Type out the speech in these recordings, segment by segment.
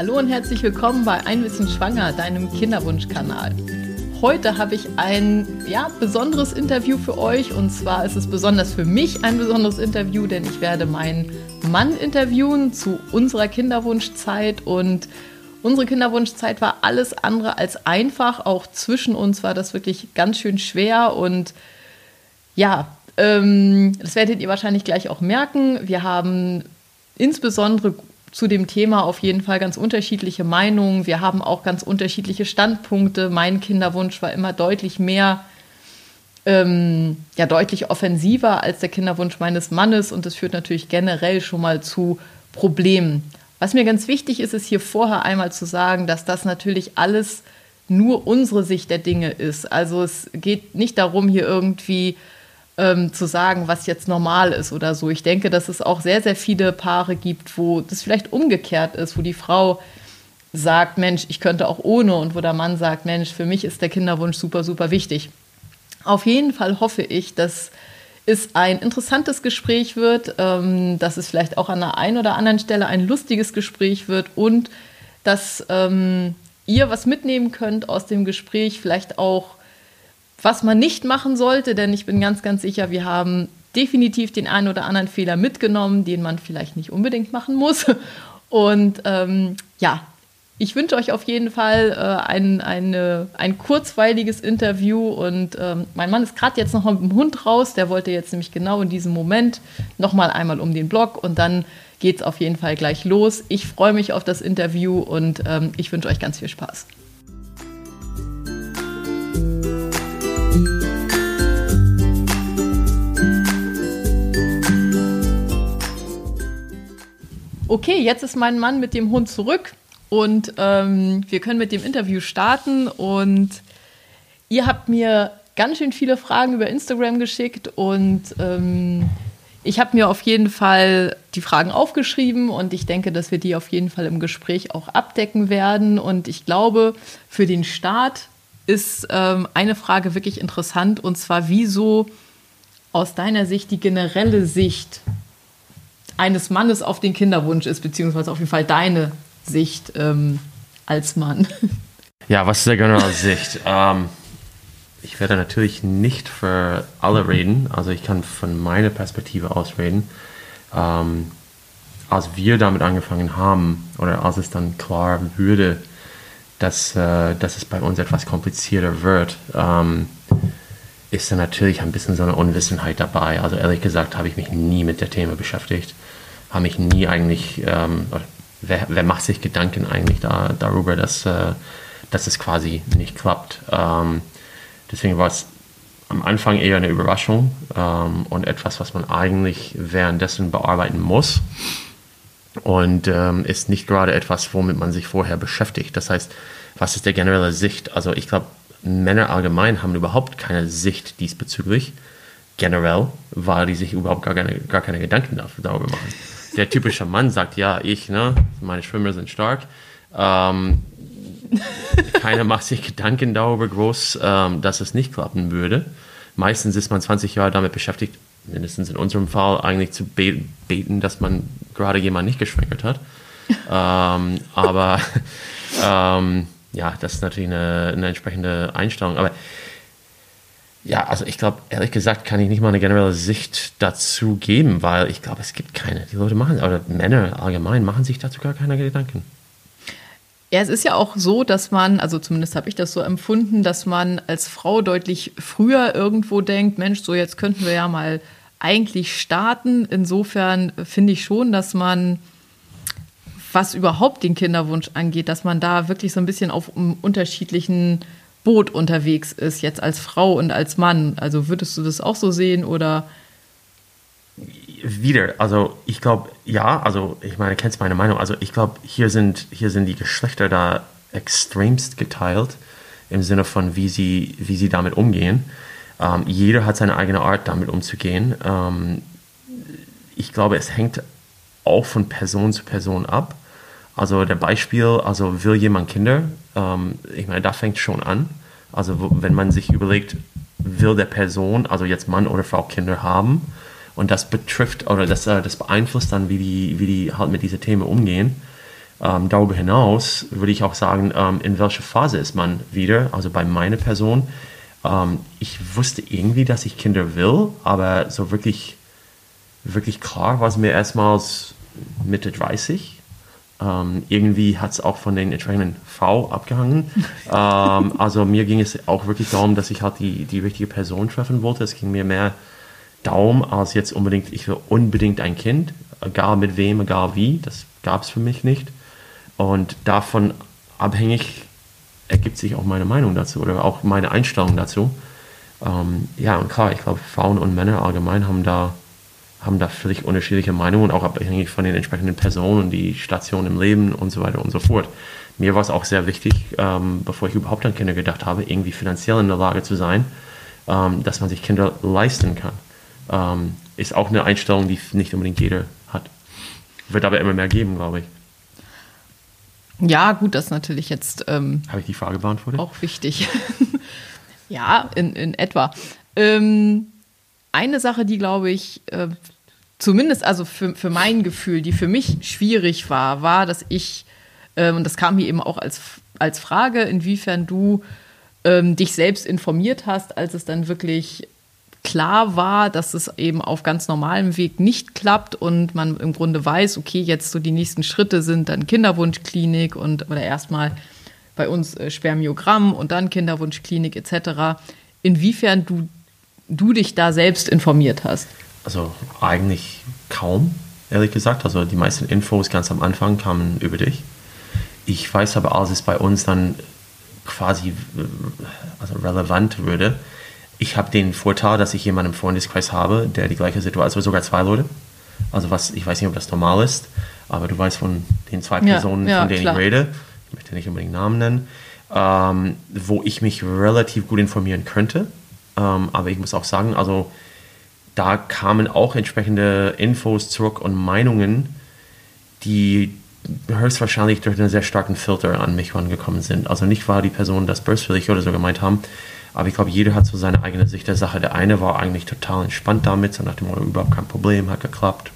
Hallo und herzlich willkommen bei Ein bisschen schwanger, deinem Kinderwunschkanal. Heute habe ich ein ja, besonderes Interview für euch und zwar ist es besonders für mich ein besonderes Interview, denn ich werde meinen Mann interviewen zu unserer Kinderwunschzeit und unsere Kinderwunschzeit war alles andere als einfach. Auch zwischen uns war das wirklich ganz schön schwer und ja, ähm, das werdet ihr wahrscheinlich gleich auch merken. Wir haben insbesondere zu dem Thema auf jeden Fall ganz unterschiedliche Meinungen. Wir haben auch ganz unterschiedliche Standpunkte. Mein Kinderwunsch war immer deutlich mehr, ähm, ja, deutlich offensiver als der Kinderwunsch meines Mannes und das führt natürlich generell schon mal zu Problemen. Was mir ganz wichtig ist, ist hier vorher einmal zu sagen, dass das natürlich alles nur unsere Sicht der Dinge ist. Also es geht nicht darum, hier irgendwie ähm, zu sagen, was jetzt normal ist oder so. Ich denke, dass es auch sehr, sehr viele Paare gibt, wo das vielleicht umgekehrt ist, wo die Frau sagt, Mensch, ich könnte auch ohne und wo der Mann sagt, Mensch, für mich ist der Kinderwunsch super, super wichtig. Auf jeden Fall hoffe ich, dass es ein interessantes Gespräch wird, ähm, dass es vielleicht auch an der einen oder anderen Stelle ein lustiges Gespräch wird und dass ähm, ihr was mitnehmen könnt aus dem Gespräch, vielleicht auch was man nicht machen sollte, denn ich bin ganz, ganz sicher, wir haben definitiv den einen oder anderen Fehler mitgenommen, den man vielleicht nicht unbedingt machen muss. Und ähm, ja, ich wünsche euch auf jeden Fall äh, ein, eine, ein kurzweiliges Interview und ähm, mein Mann ist gerade jetzt noch mit dem Hund raus, der wollte jetzt nämlich genau in diesem Moment noch mal einmal um den Block und dann geht es auf jeden Fall gleich los. Ich freue mich auf das Interview und ähm, ich wünsche euch ganz viel Spaß. Okay, jetzt ist mein Mann mit dem Hund zurück und ähm, wir können mit dem Interview starten. Und ihr habt mir ganz schön viele Fragen über Instagram geschickt und ähm, ich habe mir auf jeden Fall die Fragen aufgeschrieben und ich denke, dass wir die auf jeden Fall im Gespräch auch abdecken werden. Und ich glaube, für den Start ist ähm, eine Frage wirklich interessant und zwar, wieso aus deiner Sicht die generelle Sicht eines Mannes auf den Kinderwunsch ist, beziehungsweise auf jeden Fall deine Sicht ähm, als Mann. Ja, was ist der generelle Sicht? Ähm, ich werde natürlich nicht für alle reden, also ich kann von meiner Perspektive aus reden. Ähm, als wir damit angefangen haben, oder als es dann klar würde, dass, äh, dass es bei uns etwas komplizierter wird, ähm, ist da natürlich ein bisschen so eine Unwissenheit dabei. Also ehrlich gesagt habe ich mich nie mit der Thema beschäftigt habe mich nie eigentlich, ähm, wer, wer, macht sich Gedanken eigentlich da, darüber, dass, äh, dass es quasi nicht klappt. Ähm, deswegen war es am Anfang eher eine Überraschung ähm, und etwas, was man eigentlich währenddessen bearbeiten muss. Und ähm, ist nicht gerade etwas, womit man sich vorher beschäftigt. Das heißt, was ist der generelle Sicht? Also ich glaube, Männer allgemein haben überhaupt keine Sicht diesbezüglich generell, weil die sich überhaupt gar keine, gar keine Gedanken darüber machen der typische Mann sagt, ja, ich, ne, meine Schwimmer sind stark. Ähm, keiner macht sich Gedanken darüber groß, ähm, dass es nicht klappen würde. Meistens ist man 20 Jahre damit beschäftigt, mindestens in unserem Fall, eigentlich zu beten, dass man gerade jemand nicht geschwängert hat. ähm, aber ähm, ja, das ist natürlich eine, eine entsprechende Einstellung. Aber ja, also ich glaube, ehrlich gesagt, kann ich nicht mal eine generelle Sicht dazu geben, weil ich glaube, es gibt keine. Die Leute machen, oder Männer allgemein, machen sich dazu gar keine Gedanken. Ja, es ist ja auch so, dass man, also zumindest habe ich das so empfunden, dass man als Frau deutlich früher irgendwo denkt, Mensch, so jetzt könnten wir ja mal eigentlich starten. Insofern finde ich schon, dass man, was überhaupt den Kinderwunsch angeht, dass man da wirklich so ein bisschen auf unterschiedlichen Boot unterwegs ist, jetzt als Frau und als Mann. Also würdest du das auch so sehen oder? Wieder, also ich glaube, ja, also ich meine, kennst meine Meinung, also ich glaube, hier sind, hier sind die Geschlechter da extremst geteilt im Sinne von, wie sie, wie sie damit umgehen. Ähm, jeder hat seine eigene Art, damit umzugehen. Ähm, ich glaube, es hängt auch von Person zu Person ab. Also der Beispiel, also will jemand Kinder? Ähm, ich meine, da fängt schon an. Also wenn man sich überlegt, will der Person, also jetzt Mann oder Frau Kinder haben und das betrifft oder das, äh, das beeinflusst dann, wie die, wie die halt mit diesen Themen umgehen. Ähm, darüber hinaus würde ich auch sagen, ähm, in welcher Phase ist man wieder, also bei meiner Person. Ähm, ich wusste irgendwie, dass ich Kinder will, aber so wirklich, wirklich klar war es mir erstmals Mitte 30. Ähm, irgendwie hat es auch von den entsprechenden V abgehangen. ähm, also mir ging es auch wirklich darum, dass ich halt die, die richtige Person treffen wollte. Es ging mir mehr darum, als jetzt unbedingt, ich will unbedingt ein Kind, egal mit wem, egal wie. Das gab es für mich nicht. Und davon abhängig ergibt sich auch meine Meinung dazu oder auch meine Einstellung dazu. Ähm, ja, und klar, ich glaube, Frauen und Männer allgemein haben da haben da völlig unterschiedliche Meinungen, auch abhängig von den entsprechenden Personen und die Station im Leben und so weiter und so fort. Mir war es auch sehr wichtig, ähm, bevor ich überhaupt an Kinder gedacht habe, irgendwie finanziell in der Lage zu sein, ähm, dass man sich Kinder leisten kann. Ähm, ist auch eine Einstellung, die nicht unbedingt jeder hat. Wird aber immer mehr geben, glaube ich. Ja, gut, das ist natürlich jetzt. Ähm, Habe ich die Frage beantwortet? Auch wichtig. ja, in, in etwa. Ähm, eine Sache, die glaube ich, äh, zumindest also für, für mein Gefühl, die für mich schwierig war, war, dass ich, äh, und das kam hier eben auch als, als Frage, inwiefern du ähm, dich selbst informiert hast, als es dann wirklich klar war, dass es eben auf ganz normalem Weg nicht klappt und man im Grunde weiß, okay, jetzt so die nächsten Schritte sind dann Kinderwunschklinik und oder erstmal bei uns äh, Spermiogramm und dann Kinderwunschklinik etc. Inwiefern du du dich da selbst informiert hast? Also eigentlich kaum, ehrlich gesagt. Also die meisten Infos ganz am Anfang kamen über dich. Ich weiß aber, als es bei uns dann quasi also relevant würde, ich habe den Vorteil, dass ich jemanden im Freundeskreis habe, der die gleiche Situation, also sogar zwei Leute. Also was, ich weiß nicht, ob das normal ist, aber du weißt von den zwei Personen, ja, ja, von denen klar. ich rede, ich möchte nicht unbedingt Namen nennen, ähm, wo ich mich relativ gut informieren könnte ähm, aber ich muss auch sagen, also da kamen auch entsprechende Infos zurück und Meinungen, die höchstwahrscheinlich durch einen sehr starken Filter an mich rangekommen sind. Also nicht war die Person das böswillig oder so gemeint haben, aber ich glaube, jeder hat so seine eigene Sicht der Sache. Der eine war eigentlich total entspannt damit, so nach dem Motto, überhaupt kein Problem, hat geklappt,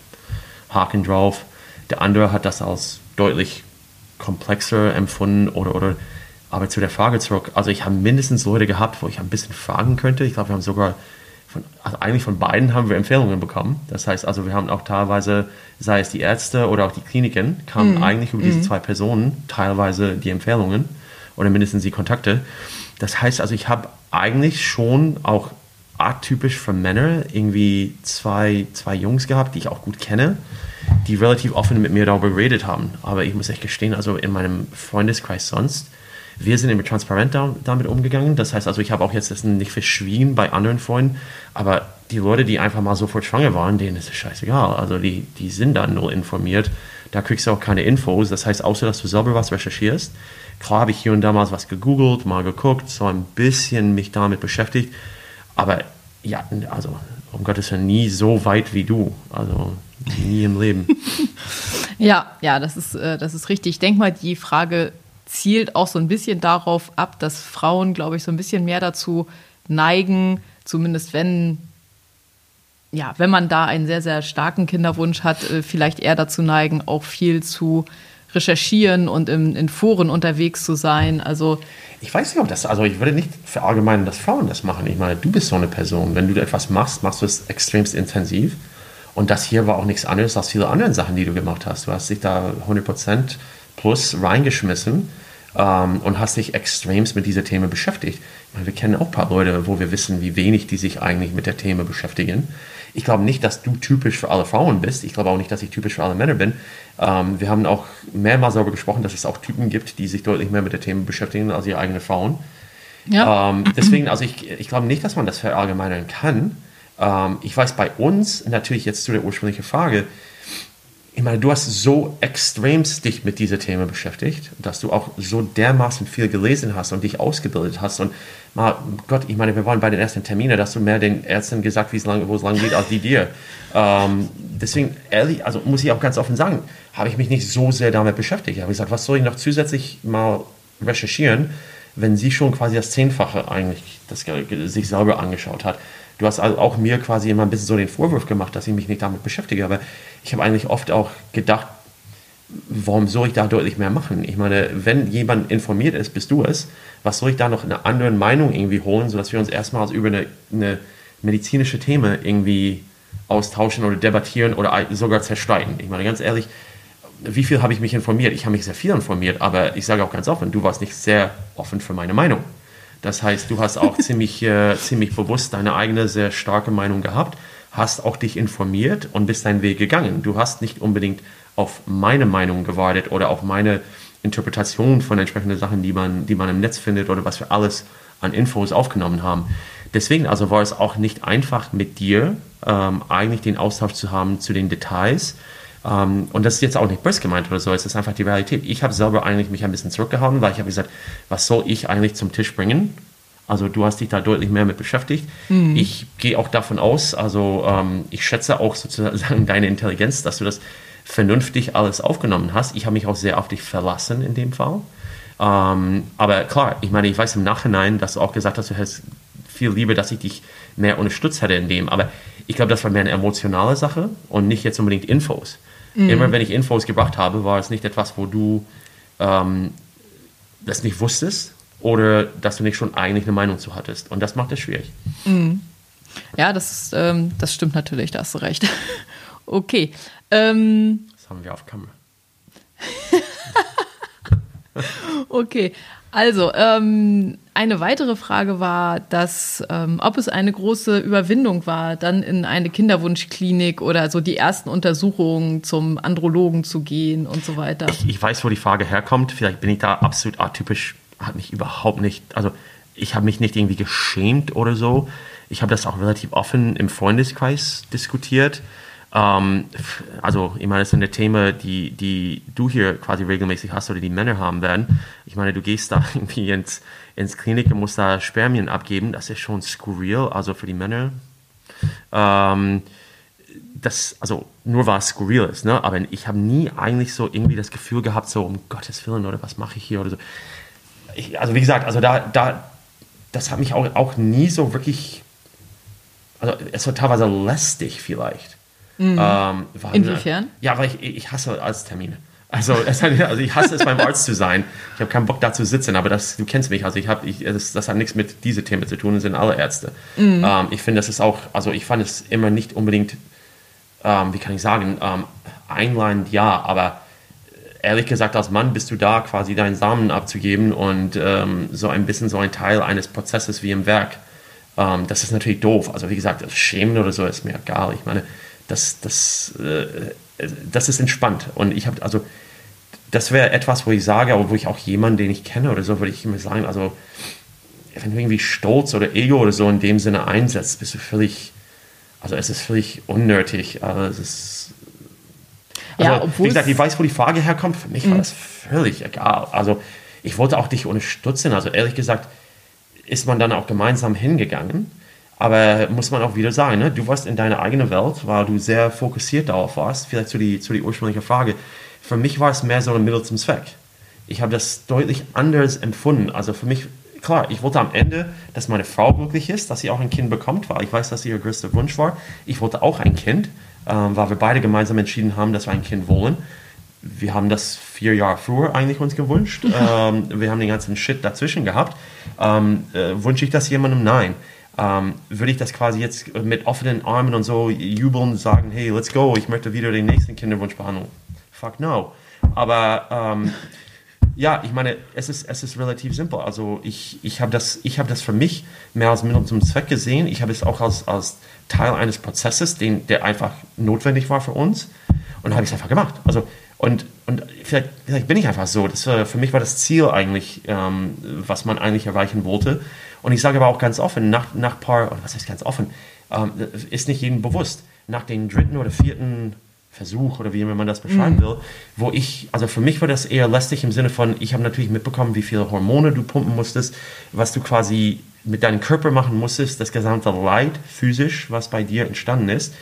Haken drauf. Der andere hat das als deutlich komplexer empfunden oder, oder aber zu der Frage zurück, also ich habe mindestens Leute gehabt, wo ich ein bisschen fragen könnte. Ich glaube, wir haben sogar von, also eigentlich von beiden haben wir Empfehlungen bekommen. Das heißt also, wir haben auch teilweise, sei es die Ärzte oder auch die Kliniken, kamen mm. eigentlich über diese mm. zwei Personen teilweise die Empfehlungen oder mindestens die Kontakte. Das heißt also, ich habe eigentlich schon auch atypisch für Männer irgendwie zwei, zwei Jungs gehabt, die ich auch gut kenne, die relativ offen mit mir darüber geredet haben. Aber ich muss echt gestehen, also in meinem Freundeskreis sonst, wir sind immer transparent da, damit umgegangen. Das heißt also, ich habe auch jetzt das nicht verschwiegen bei anderen Freunden, aber die Leute, die einfach mal sofort schwanger waren, denen ist es scheißegal. Also die, die sind da null informiert. Da kriegst du auch keine Infos. Das heißt, außer dass du selber was recherchierst. Klar habe ich hier und da mal was gegoogelt, mal geguckt, so ein bisschen mich damit beschäftigt. Aber ja, also um Gottes Willen nie so weit wie du. Also nie im Leben. ja, ja, das ist, äh, das ist richtig. Ich denke mal, die Frage zielt auch so ein bisschen darauf ab, dass Frauen, glaube ich, so ein bisschen mehr dazu neigen, zumindest wenn, ja, wenn man da einen sehr, sehr starken Kinderwunsch hat, äh, vielleicht eher dazu neigen, auch viel zu recherchieren und in, in Foren unterwegs zu sein. Also ich weiß nicht, ob das, also ich würde nicht verallgemeinern, dass Frauen das machen. Ich meine, du bist so eine Person. Wenn du etwas machst, machst du es extremst intensiv. Und das hier war auch nichts anderes als viele andere Sachen, die du gemacht hast. Du hast dich da 100% plus reingeschmissen ähm, und hast dich extremst mit dieser Themen beschäftigt. Meine, wir kennen auch ein paar Leute, wo wir wissen, wie wenig die sich eigentlich mit der Thema beschäftigen. Ich glaube nicht, dass du typisch für alle Frauen bist. Ich glaube auch nicht, dass ich typisch für alle Männer bin. Ähm, wir haben auch mehrmals darüber gesprochen, dass es auch Typen gibt, die sich deutlich mehr mit der Themen beschäftigen als ihre eigenen Frauen. Ja. Ähm, deswegen, also ich, ich glaube nicht, dass man das verallgemeinern kann. Ähm, ich weiß bei uns natürlich jetzt zu der ursprünglichen Frage, ich meine, du hast so extremst dich mit dieser Themen beschäftigt, dass du auch so dermaßen viel gelesen hast und dich ausgebildet hast. Und mal, Gott, ich meine, wir waren bei den ersten Terminen, dass du mehr den Ärzten gesagt, wie lang, wo es lang geht, als die dir. Ähm, deswegen, ehrlich, also muss ich auch ganz offen sagen, habe ich mich nicht so sehr damit beschäftigt. Ich habe gesagt, was soll ich noch zusätzlich mal recherchieren, wenn sie schon quasi das Zehnfache eigentlich das, sich selber angeschaut hat. Du hast also auch mir quasi immer ein bisschen so den Vorwurf gemacht, dass ich mich nicht damit beschäftige. Aber ich habe eigentlich oft auch gedacht, warum soll ich da deutlich mehr machen? Ich meine, wenn jemand informiert ist, bist du es. Was soll ich da noch eine andere Meinung irgendwie holen, sodass wir uns erstmals über eine, eine medizinische Themen irgendwie austauschen oder debattieren oder sogar zerstreiten? Ich meine, ganz ehrlich, wie viel habe ich mich informiert? Ich habe mich sehr viel informiert, aber ich sage auch ganz offen, du warst nicht sehr offen für meine Meinung. Das heißt, du hast auch ziemlich, äh, ziemlich bewusst deine eigene sehr starke Meinung gehabt, hast auch dich informiert und bist deinen Weg gegangen. Du hast nicht unbedingt auf meine Meinung gewartet oder auf meine Interpretation von entsprechenden Sachen, die man, die man im Netz findet oder was wir alles an Infos aufgenommen haben. Deswegen also war es auch nicht einfach mit dir ähm, eigentlich den Austausch zu haben zu den Details. Ähm, und das ist jetzt auch nicht böse gemeint oder so, es ist einfach die Realität. Ich habe selber eigentlich mich ein bisschen zurückgehalten, weil ich habe gesagt, was soll ich eigentlich zum Tisch bringen? Also du hast dich da deutlich mehr mit beschäftigt. Mhm. Ich gehe auch davon aus, also ähm, ich schätze auch sozusagen deine Intelligenz, dass du das vernünftig alles aufgenommen hast. Ich habe mich auch sehr auf dich verlassen in dem Fall. Ähm, aber klar, ich meine, ich weiß im Nachhinein, dass du auch gesagt hast, du hättest viel lieber, dass ich dich mehr unterstützt hätte in dem. Aber ich glaube, das war mehr eine emotionale Sache und nicht jetzt unbedingt Infos. Mhm. Immer wenn ich Infos gebracht habe, war es nicht etwas, wo du ähm, das nicht wusstest oder dass du nicht schon eigentlich eine Meinung zu hattest. Und das macht es schwierig. Mhm. Ja, das, ähm, das stimmt natürlich, da hast du recht. okay. Ähm, das haben wir auf Kamera. okay, also ähm, eine weitere Frage war, dass ähm, ob es eine große Überwindung war, dann in eine Kinderwunschklinik oder so die ersten Untersuchungen zum Andrologen zu gehen und so weiter. Ich, ich weiß, wo die Frage herkommt. Vielleicht bin ich da absolut atypisch. Hat mich überhaupt nicht, also ich habe mich nicht irgendwie geschämt oder so. Ich habe das auch relativ offen im Freundeskreis diskutiert. Ähm, also, ich meine, das sind die Themen, die, die du hier quasi regelmäßig hast oder die Männer haben werden. Ich meine, du gehst da irgendwie ins, ins Klinik und musst da Spermien abgeben. Das ist schon skurril, also für die Männer. Ähm, das, also nur war es skurril ist, ne? aber ich habe nie eigentlich so irgendwie das Gefühl gehabt, so um Gottes Willen oder was mache ich hier oder so. Ich, also wie gesagt, also da, da, das hat mich auch, auch nie so wirklich, also es war teilweise lästig vielleicht. Mhm. Ähm, Inwiefern? Ja, weil ich, ich hasse Arzttermine. Also, also ich hasse es beim Arzt zu sein. Ich habe keinen Bock da zu sitzen, aber das, du kennst mich, also ich habe, ich, das, das, hat nichts mit diesen Themen zu tun, das sind alle Ärzte. Mhm. Ähm, ich finde, das ist auch, also ich fand es immer nicht unbedingt, ähm, wie kann ich sagen, ähm, einleitend ja, aber ehrlich gesagt, als Mann bist du da, quasi deinen Samen abzugeben und ähm, so ein bisschen so ein Teil eines Prozesses wie im Werk. Ähm, das ist natürlich doof. Also wie gesagt, Schämen oder so ist mir egal. Ich meine, das, das, äh, das ist entspannt. Und ich habe, also, das wäre etwas, wo ich sage, aber wo ich auch jemanden, den ich kenne oder so, würde ich immer sagen, also, wenn du irgendwie Stolz oder Ego oder so in dem Sinne einsetzt, bist du völlig, also es ist völlig unnötig. Also ist, also, ja, wie gesagt, ich weiß, wo die Frage herkommt. Für mich war mhm. das völlig egal. Also ich wollte auch dich unterstützen. Also ehrlich gesagt, ist man dann auch gemeinsam hingegangen. Aber muss man auch wieder sagen, ne? du warst in deiner eigenen Welt, weil du sehr fokussiert darauf warst. Vielleicht zu die, zu die ursprüngliche Frage. Für mich war es mehr so ein Mittel zum Zweck. Ich habe das deutlich anders empfunden. Also für mich, klar, ich wollte am Ende, dass meine Frau glücklich ist, dass sie auch ein Kind bekommt, weil ich weiß, dass ihr größter Wunsch war. Ich wollte auch ein Kind, ähm, weil wir beide gemeinsam entschieden haben, dass wir ein Kind wollen. Wir haben das vier Jahre früher eigentlich uns gewünscht. ähm, wir haben den ganzen Shit dazwischen gehabt. Ähm, äh, wünsche ich das jemandem? Nein ähm, würde ich das quasi jetzt mit offenen Armen und so jubeln und sagen, hey, let's go, ich möchte wieder den nächsten Kinderwunsch behandeln. Fuck no. Aber ähm, ja, ich meine, es ist, es ist relativ simpel. Also ich, ich habe das, hab das für mich mehr als Mittel zum Zweck gesehen. Ich habe es auch als, als Teil eines Prozesses, den, der einfach notwendig war für uns. Und habe ich es einfach gemacht. Also, und, und vielleicht, vielleicht bin ich einfach so. Das, für mich war das Ziel eigentlich, ähm, was man eigentlich erreichen wollte. Und ich sage aber auch ganz offen, nach, nach paar, oder was heißt ganz offen, ähm, ist nicht jedem bewusst, nach dem dritten oder vierten Versuch oder wie immer man das beschreiben mhm. will, wo ich, also für mich war das eher lästig im Sinne von, ich habe natürlich mitbekommen, wie viele Hormone du pumpen musstest, was du quasi mit deinem Körper machen musstest, das gesamte Leid physisch, was bei dir entstanden ist.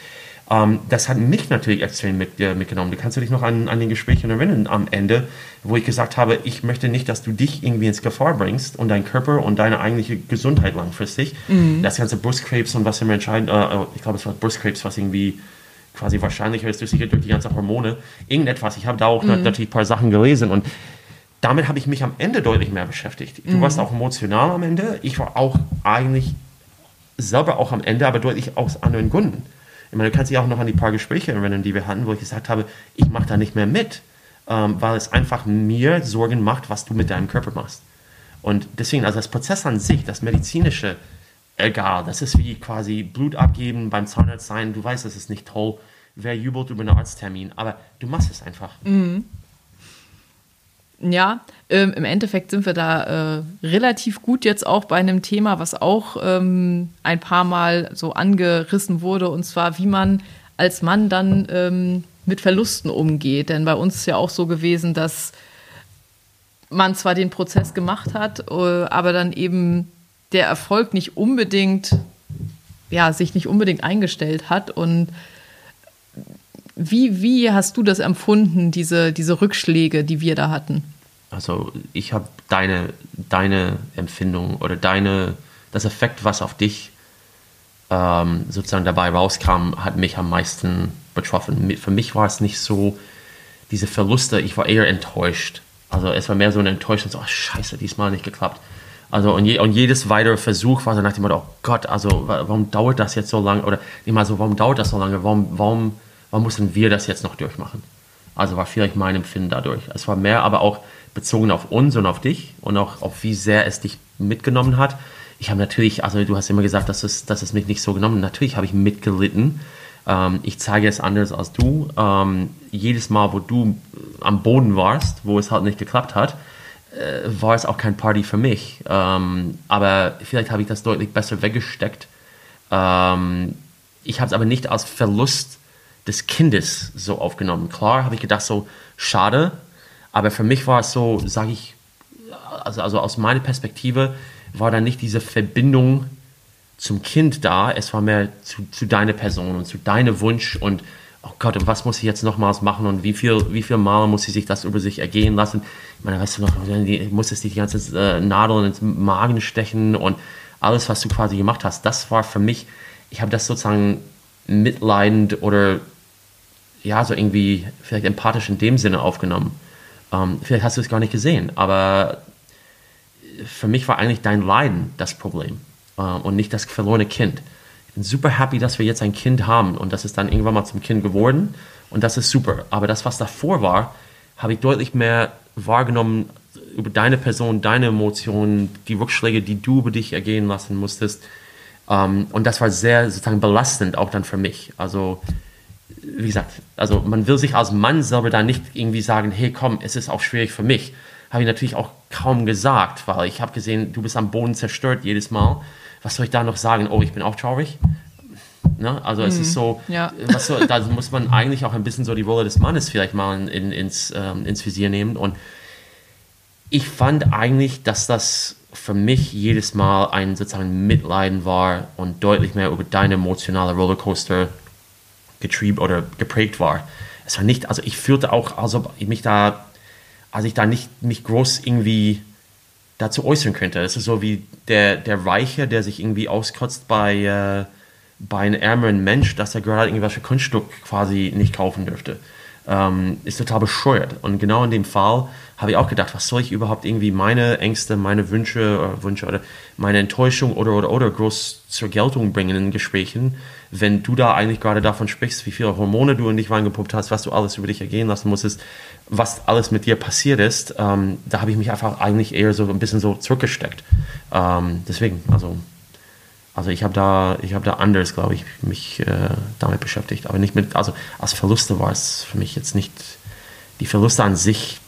Ähm, das hat mich natürlich extrem mit, äh, mitgenommen. Du kannst dich noch an, an den Gesprächen erinnern am Ende, wo ich gesagt habe, ich möchte nicht, dass du dich irgendwie ins Gefahr bringst und dein Körper und deine eigentliche Gesundheit langfristig. Mhm. Das ganze Brustkrebs und was immer entscheidend, äh, äh ich glaube, es war Brustkrebs, was irgendwie quasi wahrscheinlicher ist, durch die ganzen Hormone, irgendetwas. Ich habe da auch mhm. natürlich ein paar Sachen gelesen und damit habe ich mich am Ende deutlich mehr beschäftigt. Du mhm. warst auch emotional am Ende. Ich war auch eigentlich selber auch am Ende, aber deutlich aus anderen Gründen. Ich meine, du kannst dich auch noch an die paar Gespräche erinnern, die wir hatten, wo ich gesagt habe, ich mache da nicht mehr mit, ähm, weil es einfach mir Sorgen macht, was du mit deinem Körper machst. Und deswegen, also das Prozess an sich, das medizinische, egal, das ist wie quasi Blut abgeben beim Zahnarzt sein. Du weißt, das ist nicht toll. Wer jubelt über einen Arzttermin? Aber du machst es einfach. Mhm. Ja, ähm, im Endeffekt sind wir da äh, relativ gut jetzt auch bei einem Thema, was auch ähm, ein paar Mal so angerissen wurde, und zwar, wie man als Mann dann ähm, mit Verlusten umgeht. Denn bei uns ist ja auch so gewesen, dass man zwar den Prozess gemacht hat, äh, aber dann eben der Erfolg nicht unbedingt, ja, sich nicht unbedingt eingestellt hat. Und wie, wie hast du das empfunden, diese, diese Rückschläge, die wir da hatten? Also ich habe deine, deine Empfindung oder deine, das Effekt, was auf dich ähm, sozusagen dabei rauskam, hat mich am meisten betroffen. Für mich war es nicht so, diese Verluste, ich war eher enttäuscht. Also es war mehr so eine Enttäuschung, so, oh, scheiße, diesmal nicht geklappt. Also und, je, und, jedes weitere Versuch war so nach dem Motto, oh Gott, also warum dauert das jetzt so lange? Oder immer so, warum dauert das so lange? Warum, warum, warum müssen wir das jetzt noch durchmachen? Also war vielleicht mein Empfinden dadurch. Es war mehr aber auch bezogen auf uns und auf dich und auch auf wie sehr es dich mitgenommen hat. Ich habe natürlich, also du hast immer gesagt, dass es, dass es mich nicht so genommen hat. Natürlich habe ich mitgelitten. Ähm, ich zeige es anders als du. Ähm, jedes Mal, wo du am Boden warst, wo es halt nicht geklappt hat, äh, war es auch kein Party für mich. Ähm, aber vielleicht habe ich das deutlich besser weggesteckt. Ähm, ich habe es aber nicht als Verlust des Kindes so aufgenommen. Klar habe ich gedacht, so schade, aber für mich war es so, sage ich, also, also aus meiner Perspektive war da nicht diese Verbindung zum Kind da, es war mehr zu, zu deiner Person und zu deinem Wunsch und oh Gott, und was muss ich jetzt nochmals machen und wie viel, wie viel Mal muss sie sich das über sich ergehen lassen? Ich meine, weißt du noch, die, muss es die ganze äh, Nadel ins Magen stechen und alles, was du quasi gemacht hast, das war für mich, ich habe das sozusagen mitleidend oder ja, so irgendwie vielleicht empathisch in dem Sinne aufgenommen. Ähm, vielleicht hast du es gar nicht gesehen, aber für mich war eigentlich dein Leiden das Problem äh, und nicht das verlorene Kind. Bin super happy, dass wir jetzt ein Kind haben und das ist dann irgendwann mal zum Kind geworden und das ist super. Aber das, was davor war, habe ich deutlich mehr wahrgenommen über deine Person, deine Emotionen, die Rückschläge, die du über dich ergehen lassen musstest. Ähm, und das war sehr sozusagen belastend auch dann für mich. Also wie gesagt, also man will sich als Mann selber da nicht irgendwie sagen, hey komm, es ist auch schwierig für mich. Habe ich natürlich auch kaum gesagt, weil ich habe gesehen, du bist am Boden zerstört jedes Mal. Was soll ich da noch sagen? Oh, ich bin auch traurig. Ne? Also es ist mhm. so, ja. was so, da muss man eigentlich auch ein bisschen so die Rolle des Mannes vielleicht mal in, ins, ähm, ins Visier nehmen. Und ich fand eigentlich, dass das für mich jedes Mal ein sozusagen Mitleiden war und deutlich mehr über deine emotionale Rollercoaster getrieben oder geprägt war. Es war nicht, also ich fühlte auch, als ob ich mich da, als ich da nicht mich groß irgendwie dazu äußern könnte. Es ist so wie der, der Reiche, der sich irgendwie auskotzt bei, äh, bei einem ärmeren Mensch, dass er gerade irgendwelche Kunststück quasi nicht kaufen dürfte. Ähm, ist total bescheuert. Und genau in dem Fall habe ich auch gedacht, was soll ich überhaupt irgendwie meine Ängste, meine Wünsche oder, Wünsche oder meine Enttäuschung oder, oder, oder groß zur Geltung bringen in Gesprächen, wenn du da eigentlich gerade davon sprichst, wie viele Hormone du in dich reingepumpt hast, was du alles über dich ergehen lassen musstest, was alles mit dir passiert ist, ähm, da habe ich mich einfach eigentlich eher so ein bisschen so zurückgesteckt. Ähm, deswegen, also, also ich habe da, ich habe da anders, glaube ich, mich äh, damit beschäftigt, aber nicht mit, also als Verluste war es für mich jetzt nicht, die Verluste an sich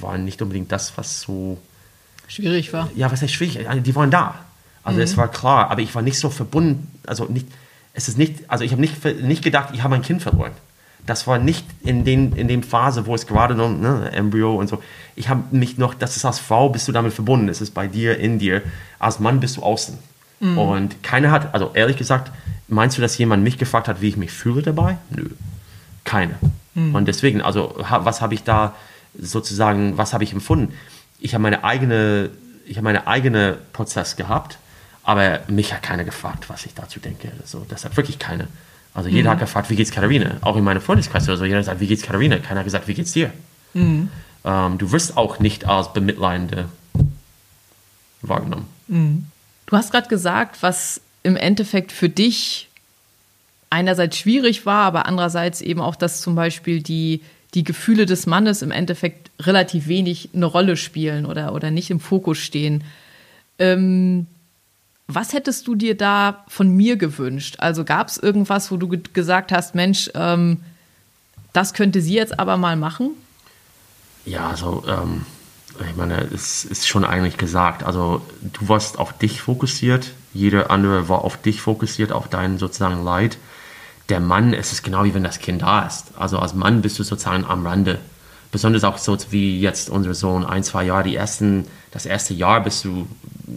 waren nicht unbedingt das, was so schwierig war. Ja, was heißt schwierig? Die waren da. Also mhm. es war klar, aber ich war nicht so verbunden, also nicht, es ist nicht, also ich habe nicht, nicht gedacht, ich habe ein Kind verloren. Das war nicht in, den, in dem Phase, wo es gerade noch, ne, Embryo und so. Ich habe mich noch, das ist als Frau, bist du damit verbunden, es ist bei dir, in dir. Als Mann bist du außen. Mhm. Und keiner hat, also ehrlich gesagt, meinst du, dass jemand mich gefragt hat, wie ich mich fühle dabei? Nö, keine. Mhm. Und deswegen, also was habe ich da sozusagen, was habe ich empfunden? Ich habe meine eigene, ich habe meine eigene Prozess gehabt aber mich hat keiner gefragt, was ich dazu denke. So, das hat wirklich keine. Also jeder mhm. hat gefragt, wie geht's Katharina? Auch in meinem Freundeskreis oder so. Jeder sagt, wie geht's Katharina? Keiner hat gesagt, wie geht's dir? Mhm. Ähm, du wirst auch nicht als Bemitleidende wahrgenommen. Mhm. Du hast gerade gesagt, was im Endeffekt für dich einerseits schwierig war, aber andererseits eben auch, dass zum Beispiel die, die Gefühle des Mannes im Endeffekt relativ wenig eine Rolle spielen oder, oder nicht im Fokus stehen. Ähm, was hättest du dir da von mir gewünscht? Also gab es irgendwas, wo du ge gesagt hast, Mensch, ähm, das könnte sie jetzt aber mal machen? Ja, also ähm, ich meine, es ist schon eigentlich gesagt. Also du warst auf dich fokussiert, jeder andere war auf dich fokussiert, auf dein sozusagen Leid. Der Mann, es ist genau wie wenn das Kind da ist. Also als Mann bist du sozusagen am Rande. Besonders auch so wie jetzt unser Sohn, ein, zwei Jahre, die ersten, das erste Jahr bist du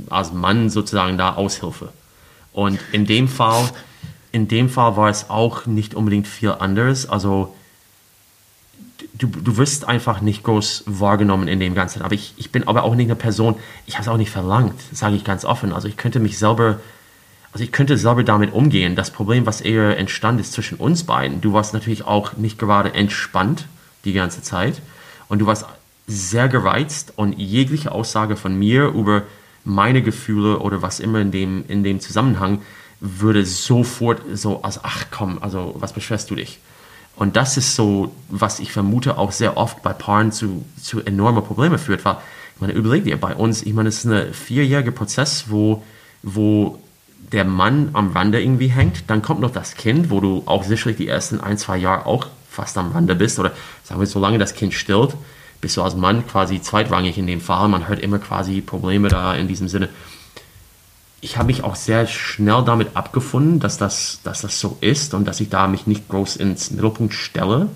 als Mann sozusagen da Aushilfe. Und in dem Fall, in dem Fall war es auch nicht unbedingt viel anders. Also du, du wirst einfach nicht groß wahrgenommen in dem Ganzen. Aber ich, ich bin aber auch nicht eine Person, ich habe es auch nicht verlangt, sage ich ganz offen. Also ich könnte mich selber, also ich könnte selber damit umgehen. Das Problem, was eher entstanden ist zwischen uns beiden, du warst natürlich auch nicht gerade entspannt die ganze Zeit und du warst sehr gereizt und jegliche Aussage von mir über meine Gefühle oder was immer in dem, in dem Zusammenhang würde sofort so als, ach komm, also was beschwerst du dich? Und das ist so, was ich vermute auch sehr oft bei Paaren zu, zu enormen Problemen führt, weil, ich meine, überleg dir, bei uns, ich meine, es ist ein vierjähriger Prozess, wo, wo der Mann am Rande irgendwie hängt, dann kommt noch das Kind, wo du auch sicherlich die ersten ein, zwei Jahre auch fast am Rande bist, oder sagen wir, solange das Kind stillt, bist du als Mann quasi zweitrangig in dem Fall, man hört immer quasi Probleme da in diesem Sinne ich habe mich auch sehr schnell damit abgefunden, dass das, dass das so ist und dass ich da mich nicht groß ins Mittelpunkt stelle.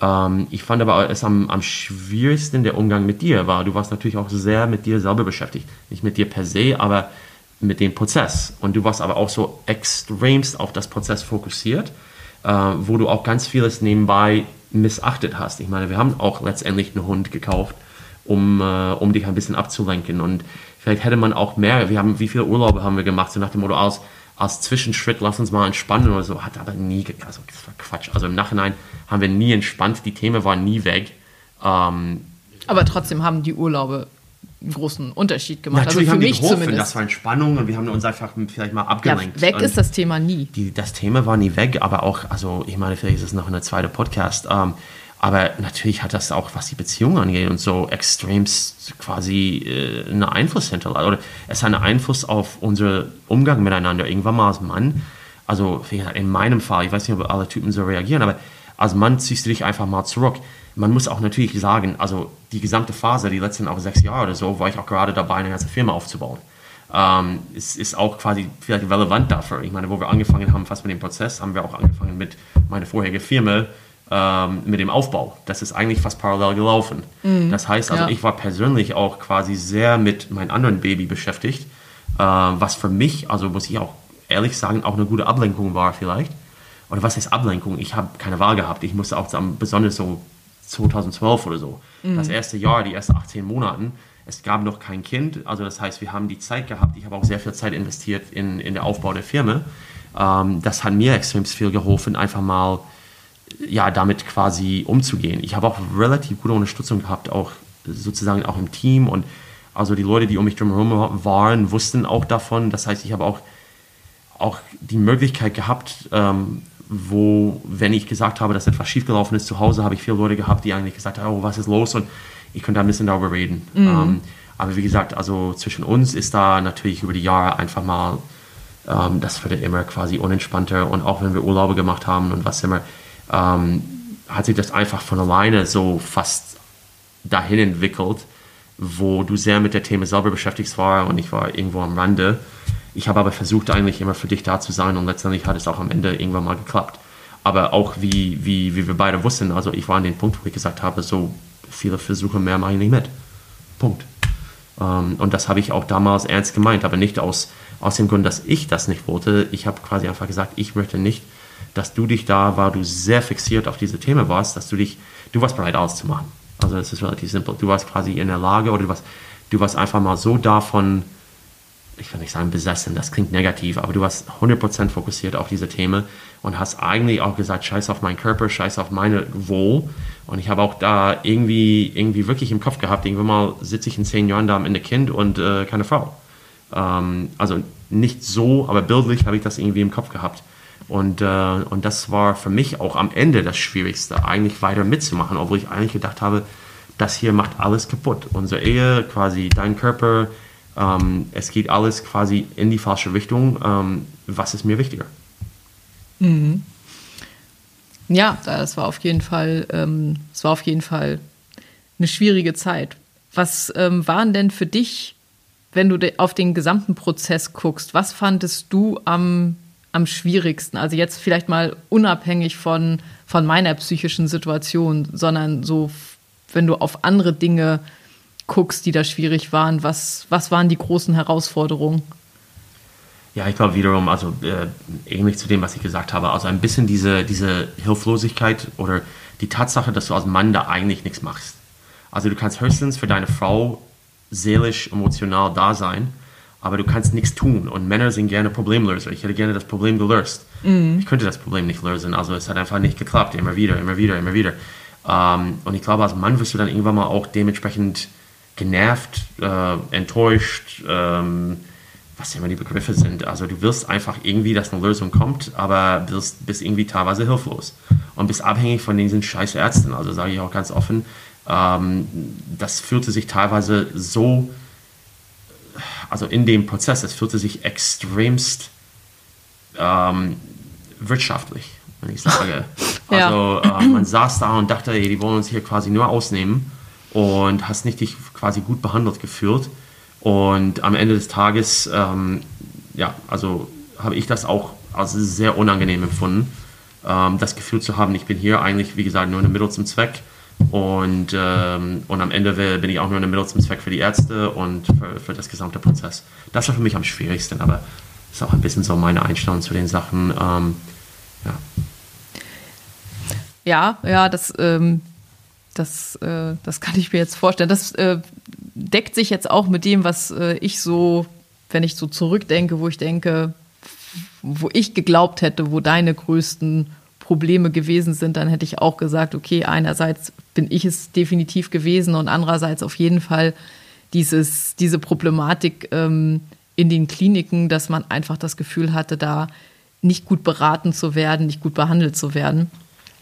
Ähm, ich fand aber es am, am schwierigsten der Umgang mit dir war. Du warst natürlich auch sehr mit dir selber beschäftigt. Nicht mit dir per se, aber mit dem Prozess. Und du warst aber auch so extremst auf das Prozess fokussiert, äh, wo du auch ganz vieles nebenbei missachtet hast. Ich meine, wir haben auch letztendlich einen Hund gekauft, um, äh, um dich ein bisschen abzulenken. Und Vielleicht hätte man auch mehr, wir haben, wie viele Urlaube haben wir gemacht, so nach dem Motto aus, als Zwischenschritt, lass uns mal entspannen oder so, hat aber nie, also das war Quatsch. Also im Nachhinein haben wir nie entspannt, die Themen waren nie weg. Ähm, aber trotzdem haben die Urlaube einen großen Unterschied gemacht. Natürlich also für haben mich geholfen, zumindest. das war Entspannung und wir haben uns einfach vielleicht mal abgelenkt. Ja, weg und ist das Thema nie. Die, das Thema war nie weg, aber auch, also ich meine, vielleicht ist es noch eine zweite Podcast. Ähm, aber natürlich hat das auch, was die Beziehung angeht und so, extremst quasi äh, einen Einfluss hinterlassen. Oder es hat einen Einfluss auf unseren Umgang miteinander. Irgendwann mal als Mann, also in meinem Fall, ich weiß nicht, ob alle Typen so reagieren, aber als Mann ziehst du dich einfach mal zurück. Man muss auch natürlich sagen, also die gesamte Phase, die letzten auch sechs Jahre oder so, war ich auch gerade dabei, eine ganze Firma aufzubauen. Ähm, es ist auch quasi vielleicht relevant dafür. Ich meine, wo wir angefangen haben, fast mit dem Prozess, haben wir auch angefangen mit meiner vorherigen Firma, ähm, mit dem Aufbau. Das ist eigentlich fast parallel gelaufen. Mhm. Das heißt also, ja. ich war persönlich auch quasi sehr mit meinem anderen Baby beschäftigt, äh, was für mich, also muss ich auch ehrlich sagen, auch eine gute Ablenkung war vielleicht. Oder was heißt Ablenkung? Ich habe keine Wahl gehabt. Ich musste auch besonders so 2012 oder so, mhm. das erste Jahr, die ersten 18 Monate, es gab noch kein Kind. Also das heißt, wir haben die Zeit gehabt. Ich habe auch sehr viel Zeit investiert in, in den Aufbau der Firma. Ähm, das hat mir extrem viel geholfen, einfach mal ja, damit quasi umzugehen. Ich habe auch relativ gute Unterstützung gehabt, auch sozusagen auch im Team und also die Leute, die um mich drumherum waren, wussten auch davon. Das heißt, ich habe auch, auch die Möglichkeit gehabt, ähm, wo, wenn ich gesagt habe, dass etwas schiefgelaufen ist zu Hause, habe ich viele Leute gehabt, die eigentlich gesagt haben, oh, was ist los? Und ich könnte ein bisschen darüber reden. Mhm. Ähm, aber wie gesagt, also zwischen uns ist da natürlich über die Jahre einfach mal, ähm, das wird immer quasi unentspannter und auch wenn wir Urlaube gemacht haben und was immer, ähm, hat sich das einfach von alleine so fast dahin entwickelt, wo du sehr mit der Thema selber beschäftigt war und ich war irgendwo am Rande. Ich habe aber versucht, eigentlich immer für dich da zu sein und letztendlich hat es auch am Ende irgendwann mal geklappt. Aber auch wie, wie, wie wir beide wussten, also ich war an dem Punkt, wo ich gesagt habe, so viele Versuche mehr mache ich nicht mit. Punkt. Ähm, und das habe ich auch damals ernst gemeint, aber nicht aus, aus dem Grund, dass ich das nicht wollte. Ich habe quasi einfach gesagt, ich möchte nicht dass du dich da, war du sehr fixiert auf diese Themen warst, dass du dich, du warst bereit auszumachen. Also das ist relativ simpel. Du warst quasi in der Lage oder du warst, du warst einfach mal so davon ich will nicht sagen besessen, das klingt negativ, aber du warst 100% fokussiert auf diese Themen und hast eigentlich auch gesagt, scheiß auf meinen Körper, scheiß auf meine Wohl. Und ich habe auch da irgendwie, irgendwie wirklich im Kopf gehabt, irgendwann mal sitze ich in zehn Jahren da am Ende Kind und äh, keine Frau. Ähm, also nicht so, aber bildlich habe ich das irgendwie im Kopf gehabt. Und, äh, und das war für mich auch am Ende das Schwierigste, eigentlich weiter mitzumachen, obwohl ich eigentlich gedacht habe, das hier macht alles kaputt. Unsere Ehe, quasi dein Körper, ähm, es geht alles quasi in die falsche Richtung. Ähm, was ist mir wichtiger? Mhm. Ja, das war auf jeden Fall, ähm, es war auf jeden Fall eine schwierige Zeit. Was ähm, waren denn für dich, wenn du auf den gesamten Prozess guckst, was fandest du am, am schwierigsten? Also jetzt vielleicht mal unabhängig von, von meiner psychischen Situation, sondern so, wenn du auf andere Dinge guckst, die da schwierig waren, was, was waren die großen Herausforderungen? Ja, ich glaube wiederum, also äh, ähnlich zu dem, was ich gesagt habe, also ein bisschen diese, diese Hilflosigkeit oder die Tatsache, dass du als Mann da eigentlich nichts machst. Also du kannst höchstens für deine Frau seelisch, emotional da sein, aber du kannst nichts tun. Und Männer sind gerne Problemlöser. Ich hätte gerne das Problem gelöst. Mhm. Ich könnte das Problem nicht lösen. Also es hat einfach nicht geklappt. Immer wieder, immer wieder, immer wieder. Ähm, und ich glaube, als Mann wirst du dann irgendwann mal auch dementsprechend genervt, äh, enttäuscht, ähm, was immer die Begriffe sind. Also du wirst einfach irgendwie, dass eine Lösung kommt, aber wirst, bist irgendwie teilweise hilflos und bist abhängig von diesen scheiß Ärzten. Also sage ich auch ganz offen, ähm, das fühlte sich teilweise so, also in dem Prozess, es fühlte sich extremst ähm, wirtschaftlich, wenn ich sage. ja. Also äh, man saß da und dachte, ey, die wollen uns hier quasi nur ausnehmen und hast nicht dich quasi gut behandelt gefühlt. Und am Ende des Tages, ähm, ja, also habe ich das auch als sehr unangenehm empfunden, ähm, das Gefühl zu haben, ich bin hier eigentlich, wie gesagt, nur ein Mittel zum Zweck. Und, ähm, und am Ende bin ich auch nur ein Mittel zum Zweck für die Ärzte und für, für das gesamte Prozess. Das war für mich am schwierigsten, aber ist auch ein bisschen so meine Einstellung zu den Sachen. Ähm, ja. Ja, ja, das, ähm, das, äh, das kann ich mir jetzt vorstellen. Das äh, deckt sich jetzt auch mit dem, was äh, ich so, wenn ich so zurückdenke, wo ich denke, wo ich geglaubt hätte, wo deine größten Probleme gewesen sind, dann hätte ich auch gesagt, okay, einerseits bin ich es definitiv gewesen und andererseits auf jeden Fall dieses, diese Problematik ähm, in den Kliniken, dass man einfach das Gefühl hatte, da nicht gut beraten zu werden, nicht gut behandelt zu werden.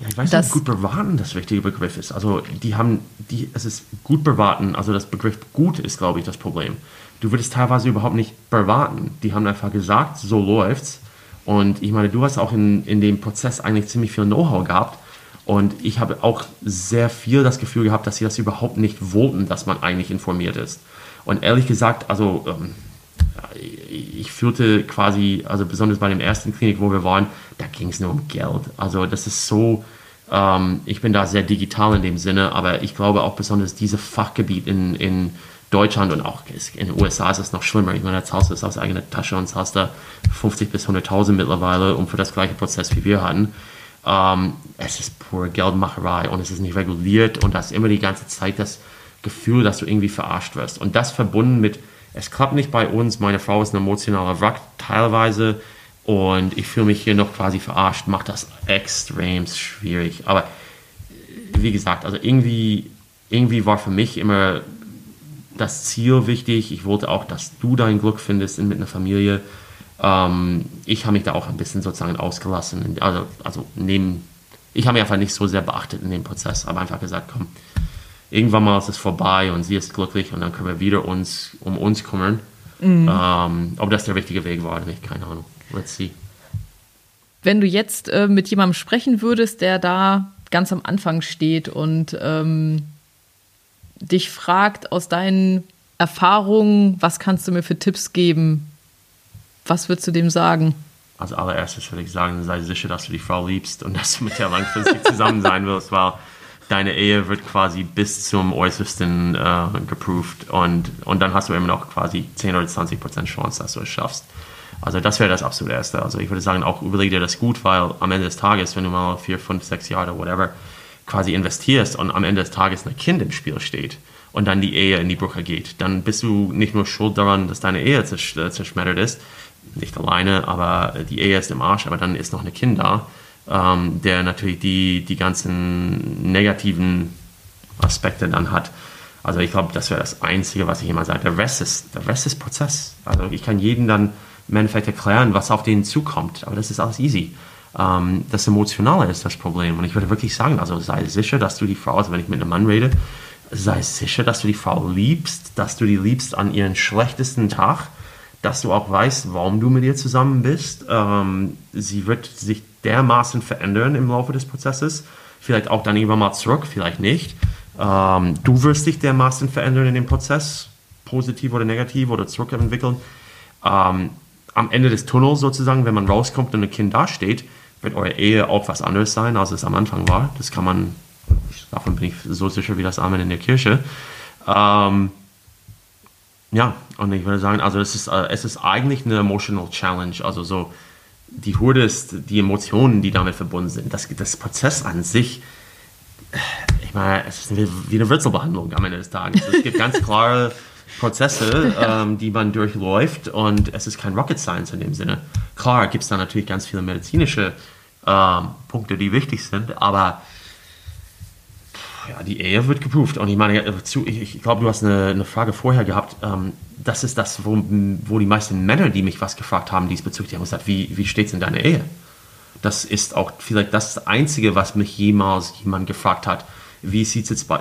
Ja, ich weiß nicht, gut beraten das richtige Begriff ist. Also die haben, die, es ist gut beraten, also das Begriff gut ist, glaube ich, das Problem. Du würdest teilweise überhaupt nicht beraten. Die haben einfach gesagt, so läuft's. Und ich meine, du hast auch in, in dem Prozess eigentlich ziemlich viel Know-how gehabt. Und ich habe auch sehr viel das Gefühl gehabt, dass sie das überhaupt nicht wollten, dass man eigentlich informiert ist. Und ehrlich gesagt, also ähm, ich fühlte quasi, also besonders bei dem ersten Klinik, wo wir waren, da ging es nur um Geld. Also das ist so, ähm, ich bin da sehr digital in dem Sinne, aber ich glaube auch besonders dieses Fachgebiet in, in Deutschland und auch in den USA ist es noch schlimmer. Ich meine, da zahlst du es aus eigener Tasche und zahlst da 50 bis 100.000 mittlerweile um für das gleiche Prozess, wie wir hatten. Ähm, es ist pure Geldmacherei und es ist nicht reguliert und da ist immer die ganze Zeit das Gefühl, dass du irgendwie verarscht wirst. Und das verbunden mit es klappt nicht bei uns, meine Frau ist ein emotionaler Wrack teilweise und ich fühle mich hier noch quasi verarscht, macht das extrem schwierig. Aber wie gesagt, also irgendwie, irgendwie war für mich immer das Ziel wichtig. Ich wollte auch, dass du dein Glück findest mit einer Familie. Ähm, ich habe mich da auch ein bisschen sozusagen ausgelassen. Also, also neben, ich habe mich einfach nicht so sehr beachtet in dem Prozess, aber einfach gesagt, komm, irgendwann mal ist es vorbei und sie ist glücklich und dann können wir wieder uns um uns kümmern. Mhm. Ähm, ob das der richtige Weg war oder nicht, keine Ahnung. Let's see. Wenn du jetzt äh, mit jemandem sprechen würdest, der da ganz am Anfang steht und ähm, dich fragt aus deinen Erfahrungen, was kannst du mir für Tipps geben? Was würdest du dem sagen? Als allererstes würde ich sagen, sei sicher, dass du die Frau liebst und dass du mit der langfristig zusammen sein wirst, weil deine Ehe wird quasi bis zum Äußersten äh, geprüft und, und dann hast du immer noch quasi 10 oder 20 Prozent Chance, dass du es schaffst. Also das wäre das absolute Erste. Also ich würde sagen, auch überleg dir das gut, weil am Ende des Tages, wenn du mal vier, fünf, sechs Jahre, whatever, quasi investierst und am Ende des Tages ein Kind im Spiel steht und dann die Ehe in die Brücke geht, dann bist du nicht nur schuld daran, dass deine Ehe zerschmettert ist, nicht alleine, aber die Ehe ist im Arsch, aber dann ist noch ein Kind da, ähm, der natürlich die, die ganzen negativen Aspekte dann hat. Also ich glaube, das wäre das Einzige, was ich immer sage. Der Rest ist, der Rest ist Prozess. Also ich kann jedem dann im Endeffekt erklären, was auf den zukommt, aber das ist alles easy. Ähm, das Emotionale ist das Problem. Und ich würde wirklich sagen, also sei sicher, dass du die Frau, also wenn ich mit einem Mann rede, sei sicher, dass du die Frau liebst, dass du die liebst an ihren schlechtesten Tag, dass du auch weißt, warum du mit ihr zusammen bist. Ähm, sie wird sich dermaßen verändern im Laufe des Prozesses. Vielleicht auch dann irgendwann mal zurück, vielleicht nicht. Ähm, du wirst dich dermaßen verändern in dem Prozess, positiv oder negativ oder zurückentwickeln. Ähm, am Ende des Tunnels sozusagen, wenn man rauskommt und ein Kind dasteht, wird eure Ehe auch was anderes sein, als es am Anfang war. Das kann man, davon bin ich so sicher wie das Amen in der Kirche. Ähm, ja, und ich würde sagen, also es ist, äh, es ist eigentlich eine emotional challenge, also so die Hürde ist die Emotionen, die damit verbunden sind. Das, das Prozess an sich, ich meine, es ist wie eine Wurzelbehandlung am Ende des Tages. Es gibt ganz klare Prozesse, ähm, die man durchläuft und es ist kein Rocket Science in dem Sinne. Klar gibt es da natürlich ganz viele medizinische ähm, Punkte, die wichtig sind, aber ja, die Ehe wird geprüft. Und ich meine, ich, ich glaube, du hast eine, eine, Frage vorher gehabt. Ähm, das ist das, wo, wo die meisten Männer, die mich was gefragt haben diesbezüglich, haben gesagt, wie, wie steht es in deiner Ehe? Das ist auch vielleicht das Einzige, was mich jemals jemand gefragt hat. Wie sieht es bei,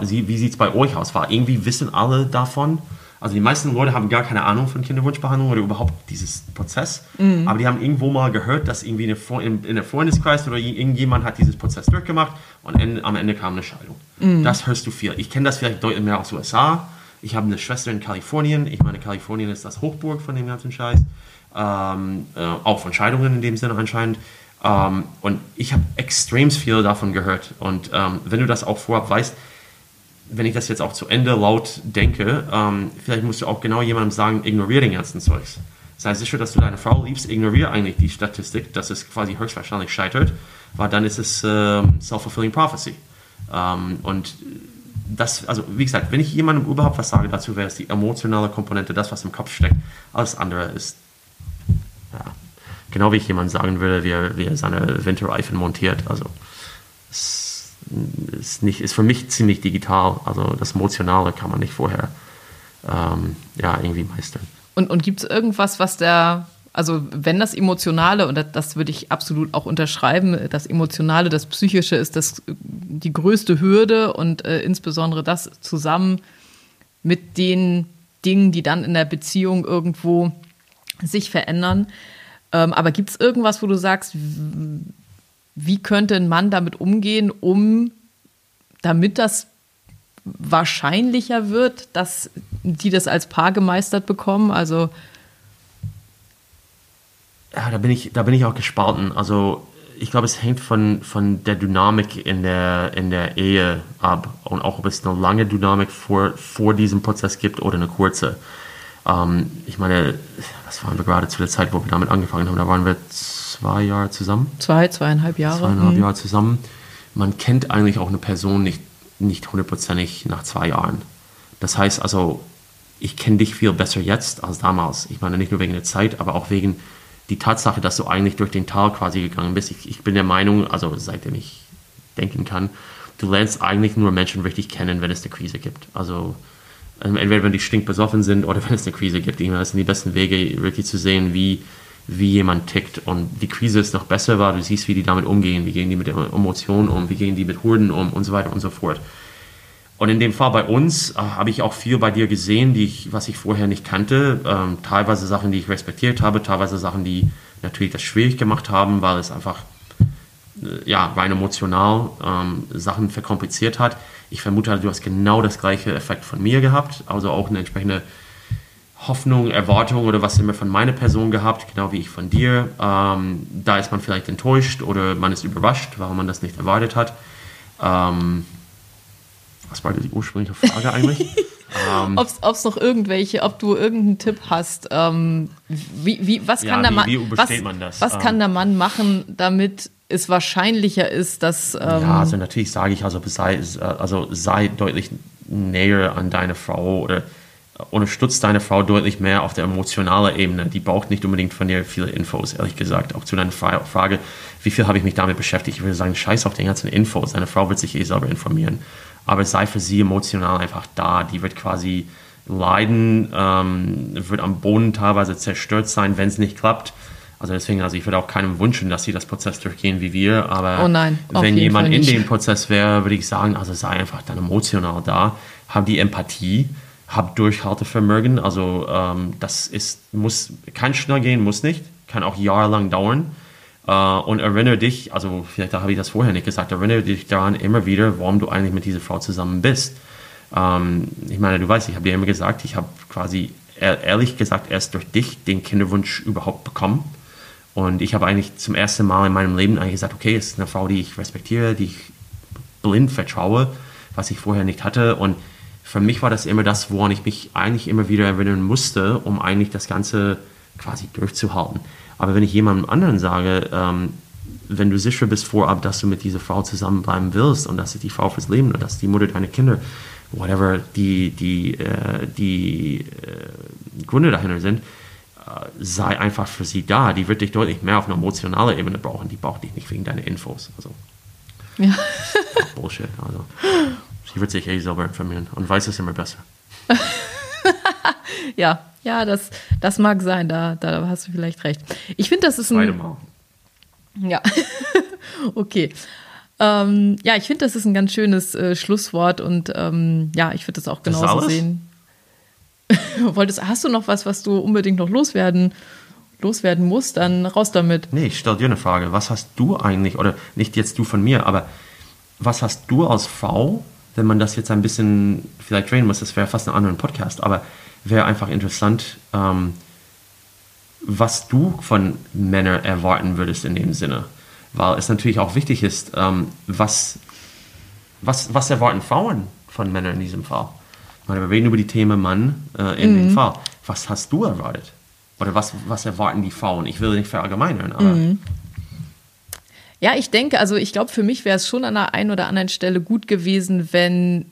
bei euch aus? War irgendwie wissen alle davon? Also die meisten Leute haben gar keine Ahnung von Kinderwunschbehandlung oder überhaupt dieses Prozess. Mhm. Aber die haben irgendwo mal gehört, dass irgendwie eine, in, in der Freundeskreis oder irgendjemand hat dieses Prozess durchgemacht und am Ende kam eine Scheidung. Mhm. Das hörst du viel. Ich kenne das vielleicht deutlich mehr aus USA. Ich habe eine Schwester in Kalifornien. Ich meine, Kalifornien ist das Hochburg von dem ganzen Scheiß. Ähm, äh, auch von Scheidungen in dem Sinne anscheinend. Ähm, und ich habe extrem viel davon gehört. Und ähm, wenn du das auch vorab weißt, wenn ich das jetzt auch zu Ende laut denke, ähm, vielleicht musst du auch genau jemandem sagen, ignoriere den ganzen Zeugs. Sei sicher, dass du deine Frau liebst, ignoriere eigentlich die Statistik, dass es quasi höchstwahrscheinlich scheitert, weil dann ist es äh, self-fulfilling prophecy. Ähm, und das, also wie gesagt, wenn ich jemandem überhaupt was sage dazu, wäre es die emotionale Komponente, das, was im Kopf steckt. Alles andere ist, ja, genau wie ich jemandem sagen würde, wie er, wie er seine Winterreifen montiert. Also, es, ist, nicht, ist für mich ziemlich digital. Also das Emotionale kann man nicht vorher ähm, ja, irgendwie meistern. Und, und gibt es irgendwas, was der, also wenn das Emotionale, und das, das, würde ich absolut auch unterschreiben, das Emotionale, das Psychische ist das, die größte Hürde und äh, insbesondere das zusammen mit den Dingen, die dann in der Beziehung irgendwo sich verändern. Ähm, aber gibt es irgendwas, wo du sagst, wie könnte ein Mann damit umgehen, um damit das wahrscheinlicher wird, dass die das als Paar gemeistert bekommen? Also ja, da bin ich, da bin ich auch gespalten. Also ich glaube, es hängt von, von der Dynamik in der, in der Ehe ab und auch, ob es eine lange Dynamik vor, vor diesem Prozess gibt oder eine kurze. Ähm, ich meine, was waren wir gerade zu der Zeit, wo wir damit angefangen haben? Da waren wir zwei Jahre zusammen. Zwei, zweieinhalb Jahre. Zweieinhalb mhm. Jahre zusammen. Man kennt eigentlich auch eine Person nicht, nicht hundertprozentig nach zwei Jahren. Das heißt also, ich kenne dich viel besser jetzt als damals. Ich meine nicht nur wegen der Zeit, aber auch wegen die Tatsache, dass du eigentlich durch den Tal quasi gegangen bist. Ich, ich bin der Meinung, also seitdem ich denken kann, du lernst eigentlich nur Menschen richtig kennen, wenn es eine Krise gibt. Also ähm, entweder wenn die stinkbesoffen sind oder wenn es eine Krise gibt. Das sind die besten Wege, wirklich zu sehen, wie wie jemand tickt. Und die Krise ist noch besser, weil du siehst, wie die damit umgehen, wie gehen die mit Emotionen um, wie gehen die mit Hurden um und so weiter und so fort. Und in dem Fall bei uns äh, habe ich auch viel bei dir gesehen, die ich, was ich vorher nicht kannte. Ähm, teilweise Sachen, die ich respektiert habe, teilweise Sachen, die natürlich das schwierig gemacht haben, weil es einfach äh, ja, rein emotional ähm, Sachen verkompliziert hat. Ich vermute, du hast genau das gleiche Effekt von mir gehabt, also auch eine entsprechende Hoffnung, Erwartung oder was immer von meiner Person gehabt, genau wie ich von dir. Ähm, da ist man vielleicht enttäuscht oder man ist überrascht, weil man das nicht erwartet hat. Ähm, was war die ursprüngliche Frage eigentlich? ähm, ob es noch irgendwelche, ob du irgendeinen Tipp hast, ähm, wie, wie, was kann ja, der Mann, wie was, was kann ähm. der Mann machen, damit es wahrscheinlicher ist, dass. ja, ähm, also natürlich sage ich, also sei, also sei deutlich näher an deine Frau oder unterstützt deine Frau deutlich mehr auf der emotionalen Ebene. Die braucht nicht unbedingt von dir viele Infos, ehrlich gesagt. Auch zu deiner Frage, wie viel habe ich mich damit beschäftigt? Ich würde sagen, scheiß auf den ganzen Infos. Deine Frau wird sich eh selber informieren. Aber sei für sie emotional einfach da. Die wird quasi leiden, ähm, wird am Boden teilweise zerstört sein, wenn es nicht klappt. Also deswegen, also ich würde auch keinem wünschen, dass sie das Prozess durchgehen wie wir, aber oh nein, wenn jemand in dem Prozess wäre, würde ich sagen, also sei einfach dann emotional da, hab die Empathie, hab Durchhaltevermögen, also ähm, das ist, muss, kann schnell gehen, muss nicht, kann auch jahrelang dauern äh, und erinnere dich, also vielleicht habe ich das vorher nicht gesagt, erinnere dich daran immer wieder, warum du eigentlich mit dieser Frau zusammen bist. Ähm, ich meine, du weißt, ich habe dir immer gesagt, ich habe quasi ehrlich gesagt erst durch dich den Kinderwunsch überhaupt bekommen und ich habe eigentlich zum ersten Mal in meinem Leben eigentlich gesagt, okay, es ist eine Frau, die ich respektiere, die ich blind vertraue, was ich vorher nicht hatte. Und für mich war das immer das, woran ich mich eigentlich immer wieder erinnern musste, um eigentlich das Ganze quasi durchzuhalten. Aber wenn ich jemandem anderen sage, ähm, wenn du sicher bist vorab, dass du mit dieser Frau zusammenbleiben willst und das ist die Frau fürs Leben und das ist die Mutter deiner Kinder, whatever die, die, äh, die äh, Gründe dahinter sind, sei einfach für sie da. Die wird dich deutlich mehr auf einer emotionalen Ebene brauchen. Die braucht dich nicht wegen deiner Infos. Also, ja. Bullshit. Also, sie wird sich eh selber informieren und weiß es immer besser. ja, ja, das, das mag sein. Da, da hast du vielleicht recht. Ich finde, das ist ein. Beide Mal. Ja, okay. Ähm, ja, ich finde, das ist ein ganz schönes äh, Schlusswort und ähm, ja, ich würde das auch genauso das sehen. Wolltest, hast du noch was, was du unbedingt noch loswerden, loswerden musst? Dann raus damit. Nee, ich stelle dir eine Frage. Was hast du eigentlich, oder nicht jetzt du von mir, aber was hast du als Frau, wenn man das jetzt ein bisschen vielleicht drehen muss, das wäre fast ein anderer Podcast, aber wäre einfach interessant, ähm, was du von Männern erwarten würdest in dem Sinne. Weil es natürlich auch wichtig ist, ähm, was, was, was erwarten Frauen von Männern in diesem Fall? wir reden über die Themen Mann äh, in mhm. dem Fall. Was hast du erwartet? Oder was, was erwarten die Frauen? Ich will nicht verallgemeinern, aber. Mhm. Ja, ich denke, also ich glaube, für mich wäre es schon an der einen oder anderen Stelle gut gewesen, wenn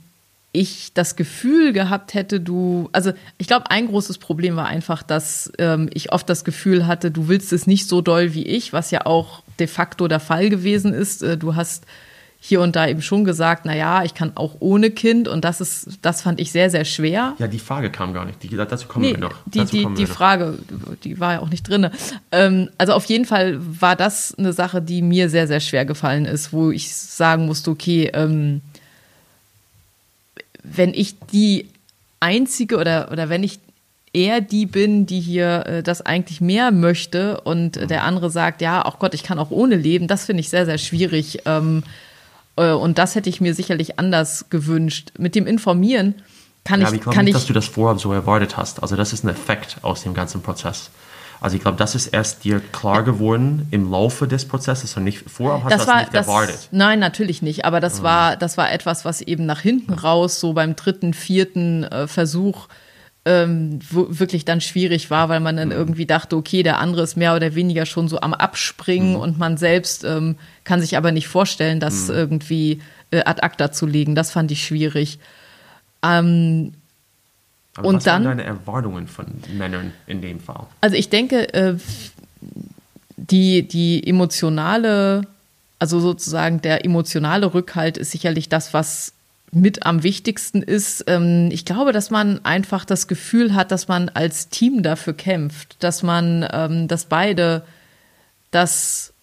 ich das Gefühl gehabt hätte, du, also ich glaube, ein großes Problem war einfach, dass ähm, ich oft das Gefühl hatte, du willst es nicht so doll wie ich, was ja auch de facto der Fall gewesen ist. Äh, du hast hier und da eben schon gesagt, na ja, ich kann auch ohne Kind und das ist, das fand ich sehr, sehr schwer. Ja, die Frage kam gar nicht. Die, dazu kommen nee, wir noch. Die, die, die Frage, die war ja auch nicht drin. Ähm, also auf jeden Fall war das eine Sache, die mir sehr, sehr schwer gefallen ist, wo ich sagen musste, okay, ähm, wenn ich die einzige oder, oder wenn ich eher die bin, die hier äh, das eigentlich mehr möchte und äh, der andere sagt, ja, auch Gott, ich kann auch ohne leben, das finde ich sehr, sehr schwierig. Ähm, äh, und das hätte ich mir sicherlich anders gewünscht. Mit dem Informieren kann ja, ich. Ich glaube nicht, dass du das vorab so erwartet hast. Also, das ist ein Effekt aus dem ganzen Prozess. Also ich glaube, das ist erst dir klar geworden im Laufe des Prozesses und nicht vorab hast das du das war, nicht das, erwartet. Nein, natürlich nicht. Aber das mhm. war, das war etwas, was eben nach hinten raus, so beim dritten, vierten äh, Versuch ähm, wirklich dann schwierig war, weil man dann mhm. irgendwie dachte, okay, der andere ist mehr oder weniger schon so am Abspringen mhm. und man selbst ähm, kann sich aber nicht vorstellen, das mhm. irgendwie äh, ad acta zu legen. Das fand ich schwierig. Ähm, aber und was dann waren deine Erwartungen von Männern in dem Fall? Also ich denke, äh, die, die emotionale, also sozusagen der emotionale Rückhalt ist sicherlich das, was mit am wichtigsten ist, ähm, ich glaube, dass man einfach das Gefühl hat, dass man als Team dafür kämpft, dass man, ähm, dass beide das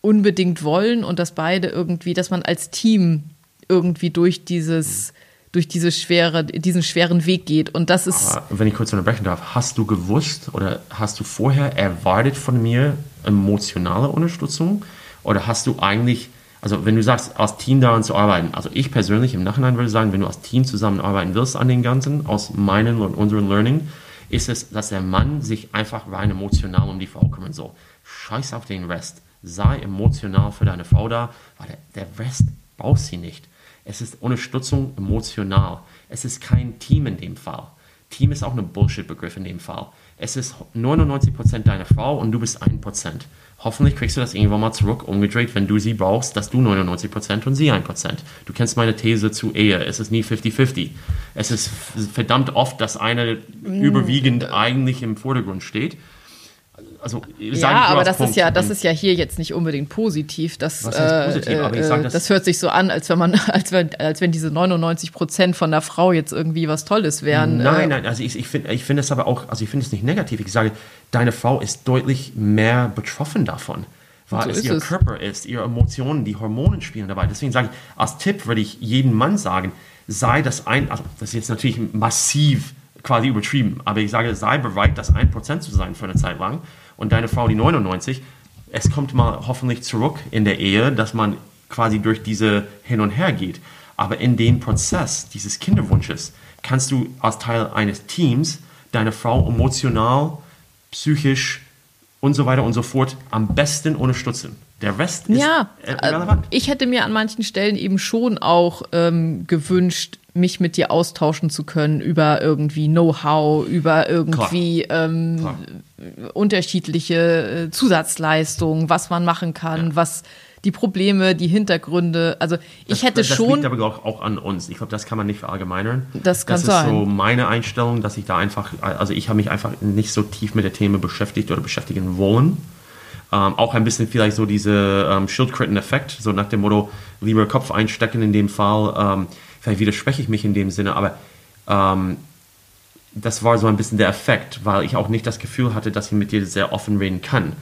unbedingt wollen und dass beide irgendwie, dass man als Team irgendwie durch dieses durch diese schwere, diesen schweren Weg geht. Und das ist. Aber wenn ich kurz unterbrechen darf, hast du gewusst oder hast du vorher erwartet von mir emotionale Unterstützung? Oder hast du eigentlich also wenn du sagst, als Team daran zu arbeiten, also ich persönlich im Nachhinein würde sagen, wenn du als Team zusammenarbeiten willst an den Ganzen, aus meinem und unserem Learning, ist es, dass der Mann sich einfach rein emotional um die Frau kümmern soll. Scheiß auf den Rest. Sei emotional für deine Frau da, weil der, der Rest braucht sie nicht. Es ist Unterstützung emotional. Es ist kein Team in dem Fall. Team ist auch ein Bullshit-Begriff in dem Fall. es ist 99% deine Frau und du bist 1%. Hoffentlich kriegst du das irgendwann mal zurück, umgedreht, wenn du sie brauchst, dass du 99% und sie 1%. Du kennst meine These zu Ehe. Es ist nie 50-50. Es ist verdammt oft, dass eine überwiegend eigentlich im Vordergrund steht also ja, aber das ist ja, das ist ja hier jetzt nicht unbedingt positiv. Das, positiv? Äh, sag, das, das, hört sich so an, als wenn man, als wenn, als wenn diese 99 Prozent von der Frau jetzt irgendwie was Tolles wären. Nein, äh. nein, also ich, ich finde, ich finde es aber auch, also ich finde es nicht negativ. Ich sage, deine Frau ist deutlich mehr betroffen davon, weil so es ihr es. Körper ist, ihre Emotionen, die Hormone spielen dabei. Deswegen sage ich, als Tipp würde ich jedem Mann sagen, sei das ein, also das ist jetzt natürlich massiv quasi übertrieben, aber ich sage, sei bereit, das 1% zu sein für eine Zeit lang und deine Frau die 99, es kommt mal hoffentlich zurück in der Ehe, dass man quasi durch diese hin und her geht. Aber in dem Prozess dieses Kinderwunsches kannst du als Teil eines Teams deine Frau emotional, psychisch und so weiter und so fort am besten unterstützen. Der Rest ist ja, irrelevant. Ich hätte mir an manchen Stellen eben schon auch ähm, gewünscht, mich mit dir austauschen zu können über irgendwie Know-how, über irgendwie ähm, unterschiedliche äh, Zusatzleistungen, was man machen kann, ja. was die Probleme, die Hintergründe. Also ich das, hätte das schon. Das liegt aber auch, auch an uns. Ich glaube, das kann man nicht verallgemeinern. Das kann sein. Das ist so meine Einstellung, dass ich da einfach, also ich habe mich einfach nicht so tief mit der Themen beschäftigt oder beschäftigen wollen. Ähm, auch ein bisschen vielleicht so diese ähm, Schildkröten-Effekt, so nach dem Motto, lieber Kopf einstecken in dem Fall. Ähm, vielleicht widerspreche ich mich in dem Sinne, aber ähm, das war so ein bisschen der Effekt, weil ich auch nicht das Gefühl hatte, dass ich mit dir sehr offen reden kann.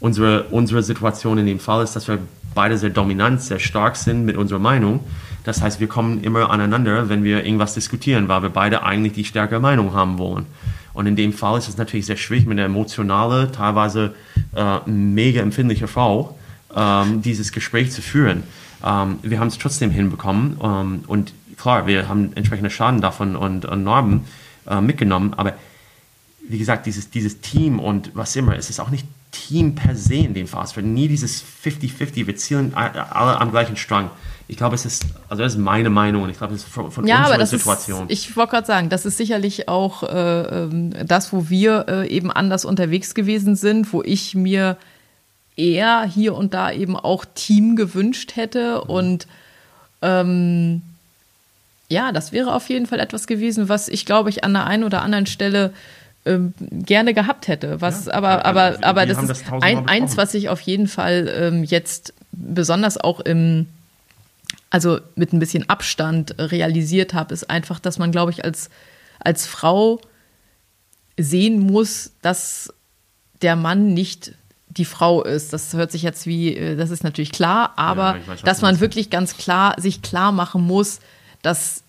Unsere, unsere Situation in dem Fall ist, dass wir beide sehr dominant, sehr stark sind mit unserer Meinung. Das heißt, wir kommen immer aneinander, wenn wir irgendwas diskutieren, weil wir beide eigentlich die stärkere Meinung haben wollen. Und in dem Fall ist es natürlich sehr schwierig, mit einer emotionalen, teilweise äh, mega empfindlichen Frau ähm, dieses Gespräch zu führen. Ähm, wir haben es trotzdem hinbekommen ähm, und klar, wir haben entsprechende Schaden davon und, und Narben äh, mitgenommen, aber wie gesagt, dieses, dieses Team und was immer, es ist auch nicht Team per se in dem. Es wird nie dieses 50-50, wir zielen alle am gleichen Strang. Ich glaube, es ist, also das ist meine Meinung und ich glaube, es ist von, von ja, unserer aber das Situation. Ist, ich wollte gerade sagen, das ist sicherlich auch äh, ähm, das, wo wir äh, eben anders unterwegs gewesen sind, wo ich mir eher hier und da eben auch Team gewünscht hätte mhm. und ähm, ja, das wäre auf jeden Fall etwas gewesen, was ich glaube ich an der einen oder anderen Stelle ähm, gerne gehabt hätte. Was ja, aber, aber, also, aber das ist das ein, eins, was ich auf jeden Fall ähm, jetzt besonders auch im, also mit ein bisschen Abstand realisiert habe, ist einfach, dass man, glaube ich, als, als Frau sehen muss, dass der Mann nicht die Frau ist. Das hört sich jetzt wie, äh, das ist natürlich klar, aber ja, weiß, dass man wirklich ganz klar sich klar machen muss, dass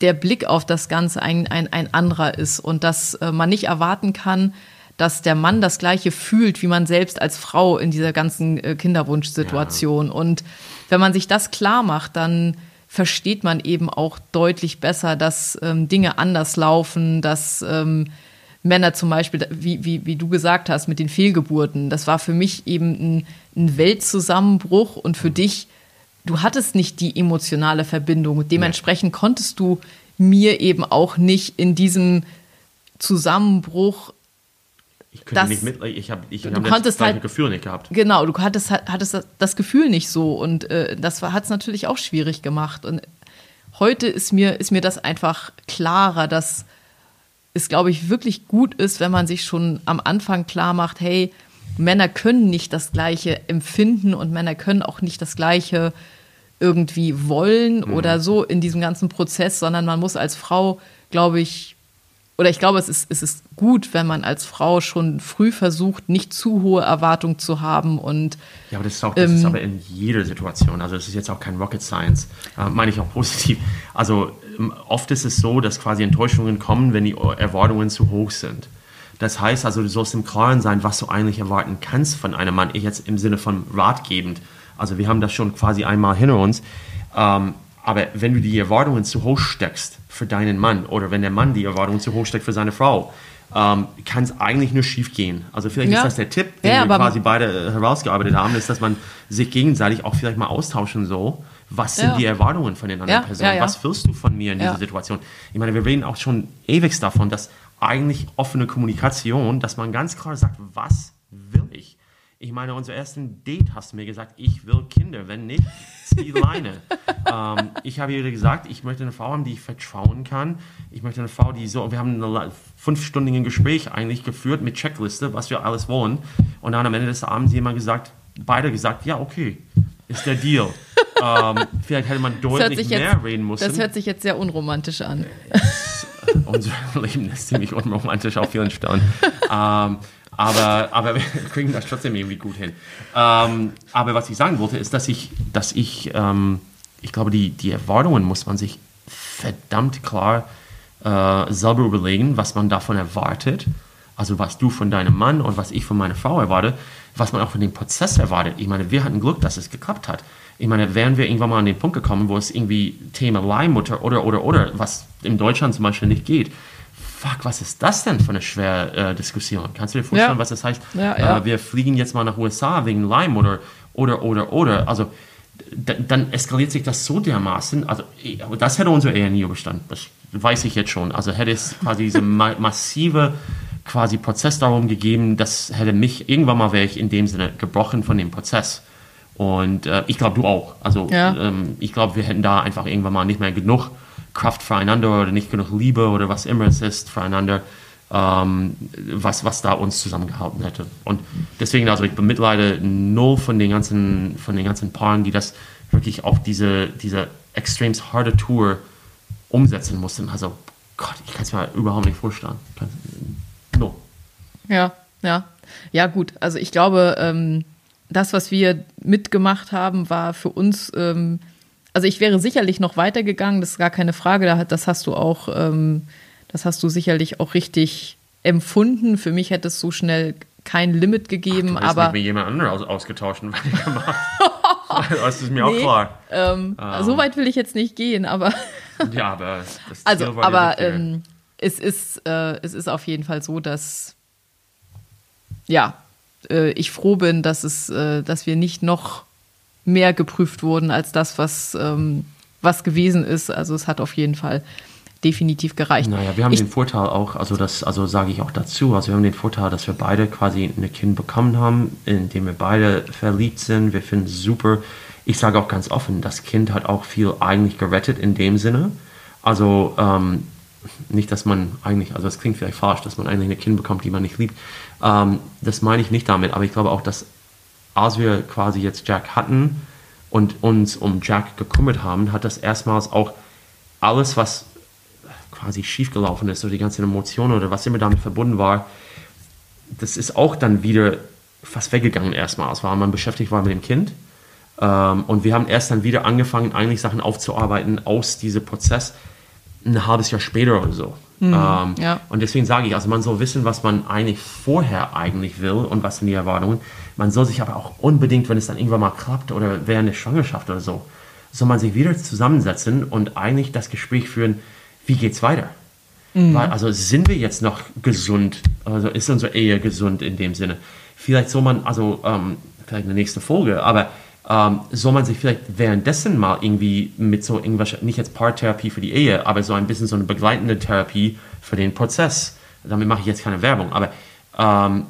der Blick auf das Ganze ein, ein, ein anderer ist und dass äh, man nicht erwarten kann, dass der Mann das Gleiche fühlt, wie man selbst als Frau in dieser ganzen äh, Kinderwunschsituation. Ja. Und wenn man sich das klar macht, dann versteht man eben auch deutlich besser, dass ähm, Dinge anders laufen, dass ähm, Männer zum Beispiel, wie, wie, wie du gesagt hast, mit den Fehlgeburten, das war für mich eben ein, ein Weltzusammenbruch und für mhm. dich du hattest nicht die emotionale Verbindung. Dementsprechend nee. konntest du mir eben auch nicht in diesem Zusammenbruch ich könnte das, nicht mit, ich habe ich hab das halt, Gefühl nicht gehabt. Genau, du hattest, hattest das Gefühl nicht so und äh, das hat es natürlich auch schwierig gemacht. Und heute ist mir, ist mir das einfach klarer, dass es, glaube ich, wirklich gut ist, wenn man sich schon am Anfang klar macht, hey, Männer können nicht das Gleiche empfinden und Männer können auch nicht das Gleiche irgendwie wollen mhm. oder so in diesem ganzen Prozess, sondern man muss als Frau, glaube ich, oder ich glaube, es ist, es ist gut, wenn man als Frau schon früh versucht, nicht zu hohe Erwartungen zu haben und ja, aber das ist auch das ähm, ist aber in jeder Situation. Also es ist jetzt auch kein Rocket Science, äh, meine ich auch positiv. Also ähm, oft ist es so, dass quasi Enttäuschungen kommen, wenn die Erwartungen zu hoch sind. Das heißt also, du sollst im Klaren sein, was du eigentlich erwarten kannst von einem Mann. Ich jetzt im Sinne von ratgebend. Also wir haben das schon quasi einmal hinter uns. Ähm, aber wenn du die Erwartungen zu hoch steckst für deinen Mann oder wenn der Mann die Erwartungen zu hoch steckt für seine Frau, ähm, kann es eigentlich nur schief gehen. Also vielleicht ja. ist das der Tipp, den ja, wir quasi beide äh, herausgearbeitet haben, ist, dass man sich gegenseitig auch vielleicht mal austauschen soll was sind Ja. die Erwartungen von den anderen Ja, Personen? ja. Was willst du von mir in dieser Situation? Ich meine, wir reden auch schon ewig davon, dass eigentlich offene Kommunikation, dass man ganz klar sagt, was will ich? Ich meine, unser ersten Date hast du mir gesagt, ich will Kinder. Wenn nicht, zieh die Leine. ähm, ich habe ihr gesagt, ich möchte eine Frau haben, die ich vertrauen kann. Ich möchte eine Frau, die so, wir haben ein fünfstündigen Gespräch eigentlich geführt mit Checkliste, was wir alles wollen. Und dann am Ende des Abends jemand gesagt, beide gesagt, ja, okay, ist der Deal. ähm, vielleicht hätte man deutlich mehr jetzt, reden müssen. das hört sich jetzt sehr unromantisch an. Unser Leben ist ziemlich unromantisch auf vielen Stellen. ähm, aber, aber wir kriegen das trotzdem irgendwie gut hin. Ähm, aber was ich sagen wollte, ist, dass ich, dass ich, ähm, ich glaube, die, die Erwartungen muss man sich verdammt klar äh, selber überlegen, was man davon erwartet. Also was du von deinem Mann und was ich von meiner Frau erwarte, was man auch von dem Prozess erwartet. Ich meine, wir hatten Glück, dass es geklappt hat. Ich meine, wären wir irgendwann mal an den Punkt gekommen, wo es irgendwie Thema Leihmutter oder, oder, oder, was in Deutschland zum Beispiel nicht geht, fuck, was ist das denn für eine schwere äh, Diskussion? Kannst du dir vorstellen, Ja. was das heißt? Ja, ja. Äh, wir fliegen jetzt mal nach USA wegen Leihmutter oder, oder, oder. Also dann eskaliert sich das so dermaßen. Also das hätte unsere Ehe nie überstanden. Das weiß ich jetzt schon. Also hätte es quasi diese ma massive quasi Prozess darum gegeben, das hätte mich, irgendwann mal wäre ich in dem Sinne gebrochen von dem Prozess. Und äh, ich glaube, du auch. Also Ja. ähm, ich glaube, wir hätten da einfach irgendwann mal nicht mehr genug Kraft füreinander oder nicht genug Liebe oder was immer es ist füreinander, ähm, was, was da uns zusammengehalten hätte. Und deswegen, also ich bemitleide null von den ganzen, von den ganzen Paaren, die das wirklich auf diese, diese extrem harte Tour umsetzen mussten. Also Gott, ich kann es mir überhaupt nicht vorstellen. Ja, ja. Ja, gut. Also ich glaube, ähm, das, was wir mitgemacht haben, war für uns, ähm, also ich wäre sicherlich noch weitergegangen, das ist gar keine Frage, das hast du auch, ähm, das hast du sicherlich auch richtig empfunden. Für mich hätte es so schnell kein Limit gegeben, Du hast aber nicht mit jemand anderem aus, ausgetauscht und weitergemacht. das ist mir auch Nee. klar. ähm, so weit will ich jetzt nicht gehen, aber Ja, aber Also, aber ähm, es, ist, äh, es ist auf jeden Fall so, dass ja, äh, ich froh bin, dass es, äh, dass wir nicht noch mehr geprüft wurden als das, was, ähm, was gewesen ist. Also es hat auf jeden Fall definitiv gereicht. Naja, wir haben ich, den Vorteil auch, also das, also sage ich auch dazu, also wir haben den Vorteil, dass wir beide quasi ein Kind bekommen haben, in dem wir beide verliebt sind. Wir finden es super. Ich sage auch ganz offen, das Kind hat auch viel eigentlich gerettet in dem Sinne. Also ähm, nicht, dass man eigentlich, also das klingt vielleicht falsch, dass man eigentlich ein Kind bekommt, die man nicht liebt. Ähm, das meine ich nicht damit, aber ich glaube auch, dass als wir quasi jetzt Jack hatten und uns um Jack gekümmert haben, hat das erstmals auch alles, was quasi schiefgelaufen ist oder die ganzen Emotionen oder was immer damit verbunden war, das ist auch dann wieder fast weggegangen erstmals, weil man beschäftigt war mit dem Kind. Ähm, und wir haben erst dann wieder angefangen, eigentlich Sachen aufzuarbeiten aus diesem Prozess ein halbes Jahr später oder so. Ähm, ja. Und deswegen sage ich, also man soll wissen, was man eigentlich vorher eigentlich will und was sind die Erwartungen. Man soll sich aber auch unbedingt, wenn es dann irgendwann mal klappt oder während der Schwangerschaft oder so, soll man sich wieder zusammensetzen und eigentlich das Gespräch führen, wie geht's weiter? Weil, also sind wir jetzt noch gesund? Also ist unsere Ehe gesund in dem Sinne? Vielleicht soll man, also ähm, vielleicht eine nächste Folge, aber ähm, soll man sich vielleicht währenddessen mal irgendwie mit so irgendwas, nicht jetzt Paartherapie für die Ehe, aber so ein bisschen so eine begleitende Therapie für den Prozess. Damit mache ich jetzt keine Werbung, aber ähm,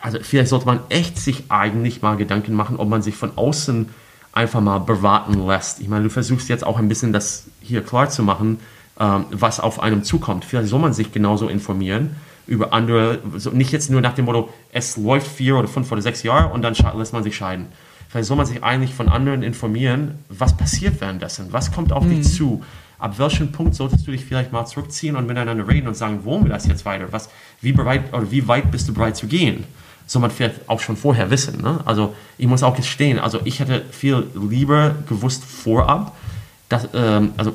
also vielleicht sollte man echt sich eigentlich mal Gedanken machen, ob man sich von außen einfach mal beraten lässt. Ich meine, du versuchst jetzt auch ein bisschen das hier klar zu machen, ähm, was auf einem zukommt. Vielleicht soll man sich genauso informieren über andere, so nicht jetzt nur nach dem Motto, es läuft vier oder fünf oder sechs Jahre und dann lässt man sich scheiden. Vielleicht soll man sich eigentlich von anderen informieren, was passiert währenddessen, was kommt auf dich zu. Ab welchem Punkt solltest du dich vielleicht mal zurückziehen und miteinander reden und sagen, wollen wir das jetzt weiter? Was, wie bereit oder wie weit bist du bereit zu gehen? soll man vielleicht auch schon vorher wissen. Ne? Also ich muss auch gestehen, also ich hätte viel lieber gewusst vorab, dass, ähm, also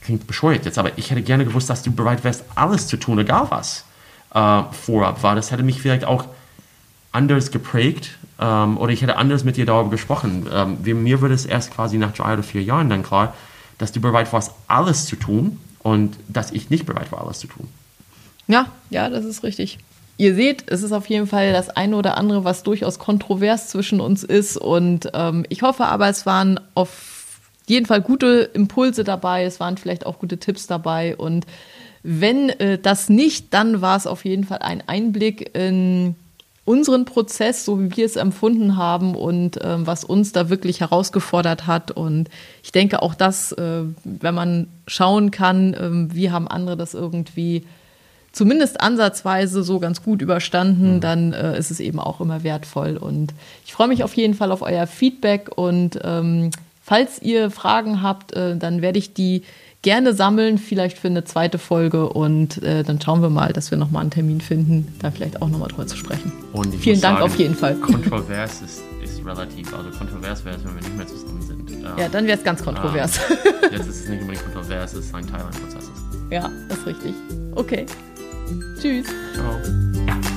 klingt bescheuert jetzt, aber ich hätte gerne gewusst, dass du bereit wärst, alles zu tun, egal was äh, vorab war. Das hätte mich vielleicht auch anders geprägt ähm, oder ich hätte anders mit dir darüber gesprochen. Ähm, mir würde es erst quasi nach drei oder vier Jahren dann klar, dass du bereit warst, alles zu tun und dass ich nicht bereit war, alles zu tun. Ja, ja, das ist richtig. Ihr seht, es ist auf jeden Fall das eine oder andere, was durchaus kontrovers zwischen uns ist. Und ähm, ich hoffe aber, es waren auf jeden Fall gute Impulse dabei, es waren vielleicht auch gute Tipps dabei und wenn äh, das nicht, dann war es auf jeden Fall ein Einblick in unseren Prozess, so wie wir es empfunden haben und ähm, was uns da wirklich herausgefordert hat. Und ich denke auch das, äh, wenn man schauen kann, äh, wie haben andere das irgendwie zumindest ansatzweise so ganz gut überstanden, mhm. dann äh, ist es eben auch immer wertvoll. Und ich freue mich auf jeden Fall auf euer Feedback und ähm, falls ihr Fragen habt, äh, dann werde ich die gerne sammeln, vielleicht für eine zweite Folge und äh, dann schauen wir mal, dass wir nochmal einen Termin finden, da vielleicht auch nochmal drüber zu sprechen. Vielen Dank sagen, auf jeden Fall. Kontrovers ist, ist relativ, also kontrovers wäre es, wenn wir nicht mehr zusammen sind. Ähm, ja, dann wäre es ganz kontrovers. Ähm, jetzt ist es nicht unbedingt kontrovers, es ist ein Teil eines Prozesses. Ja, das ist richtig. Okay. Tschüss. Ciao.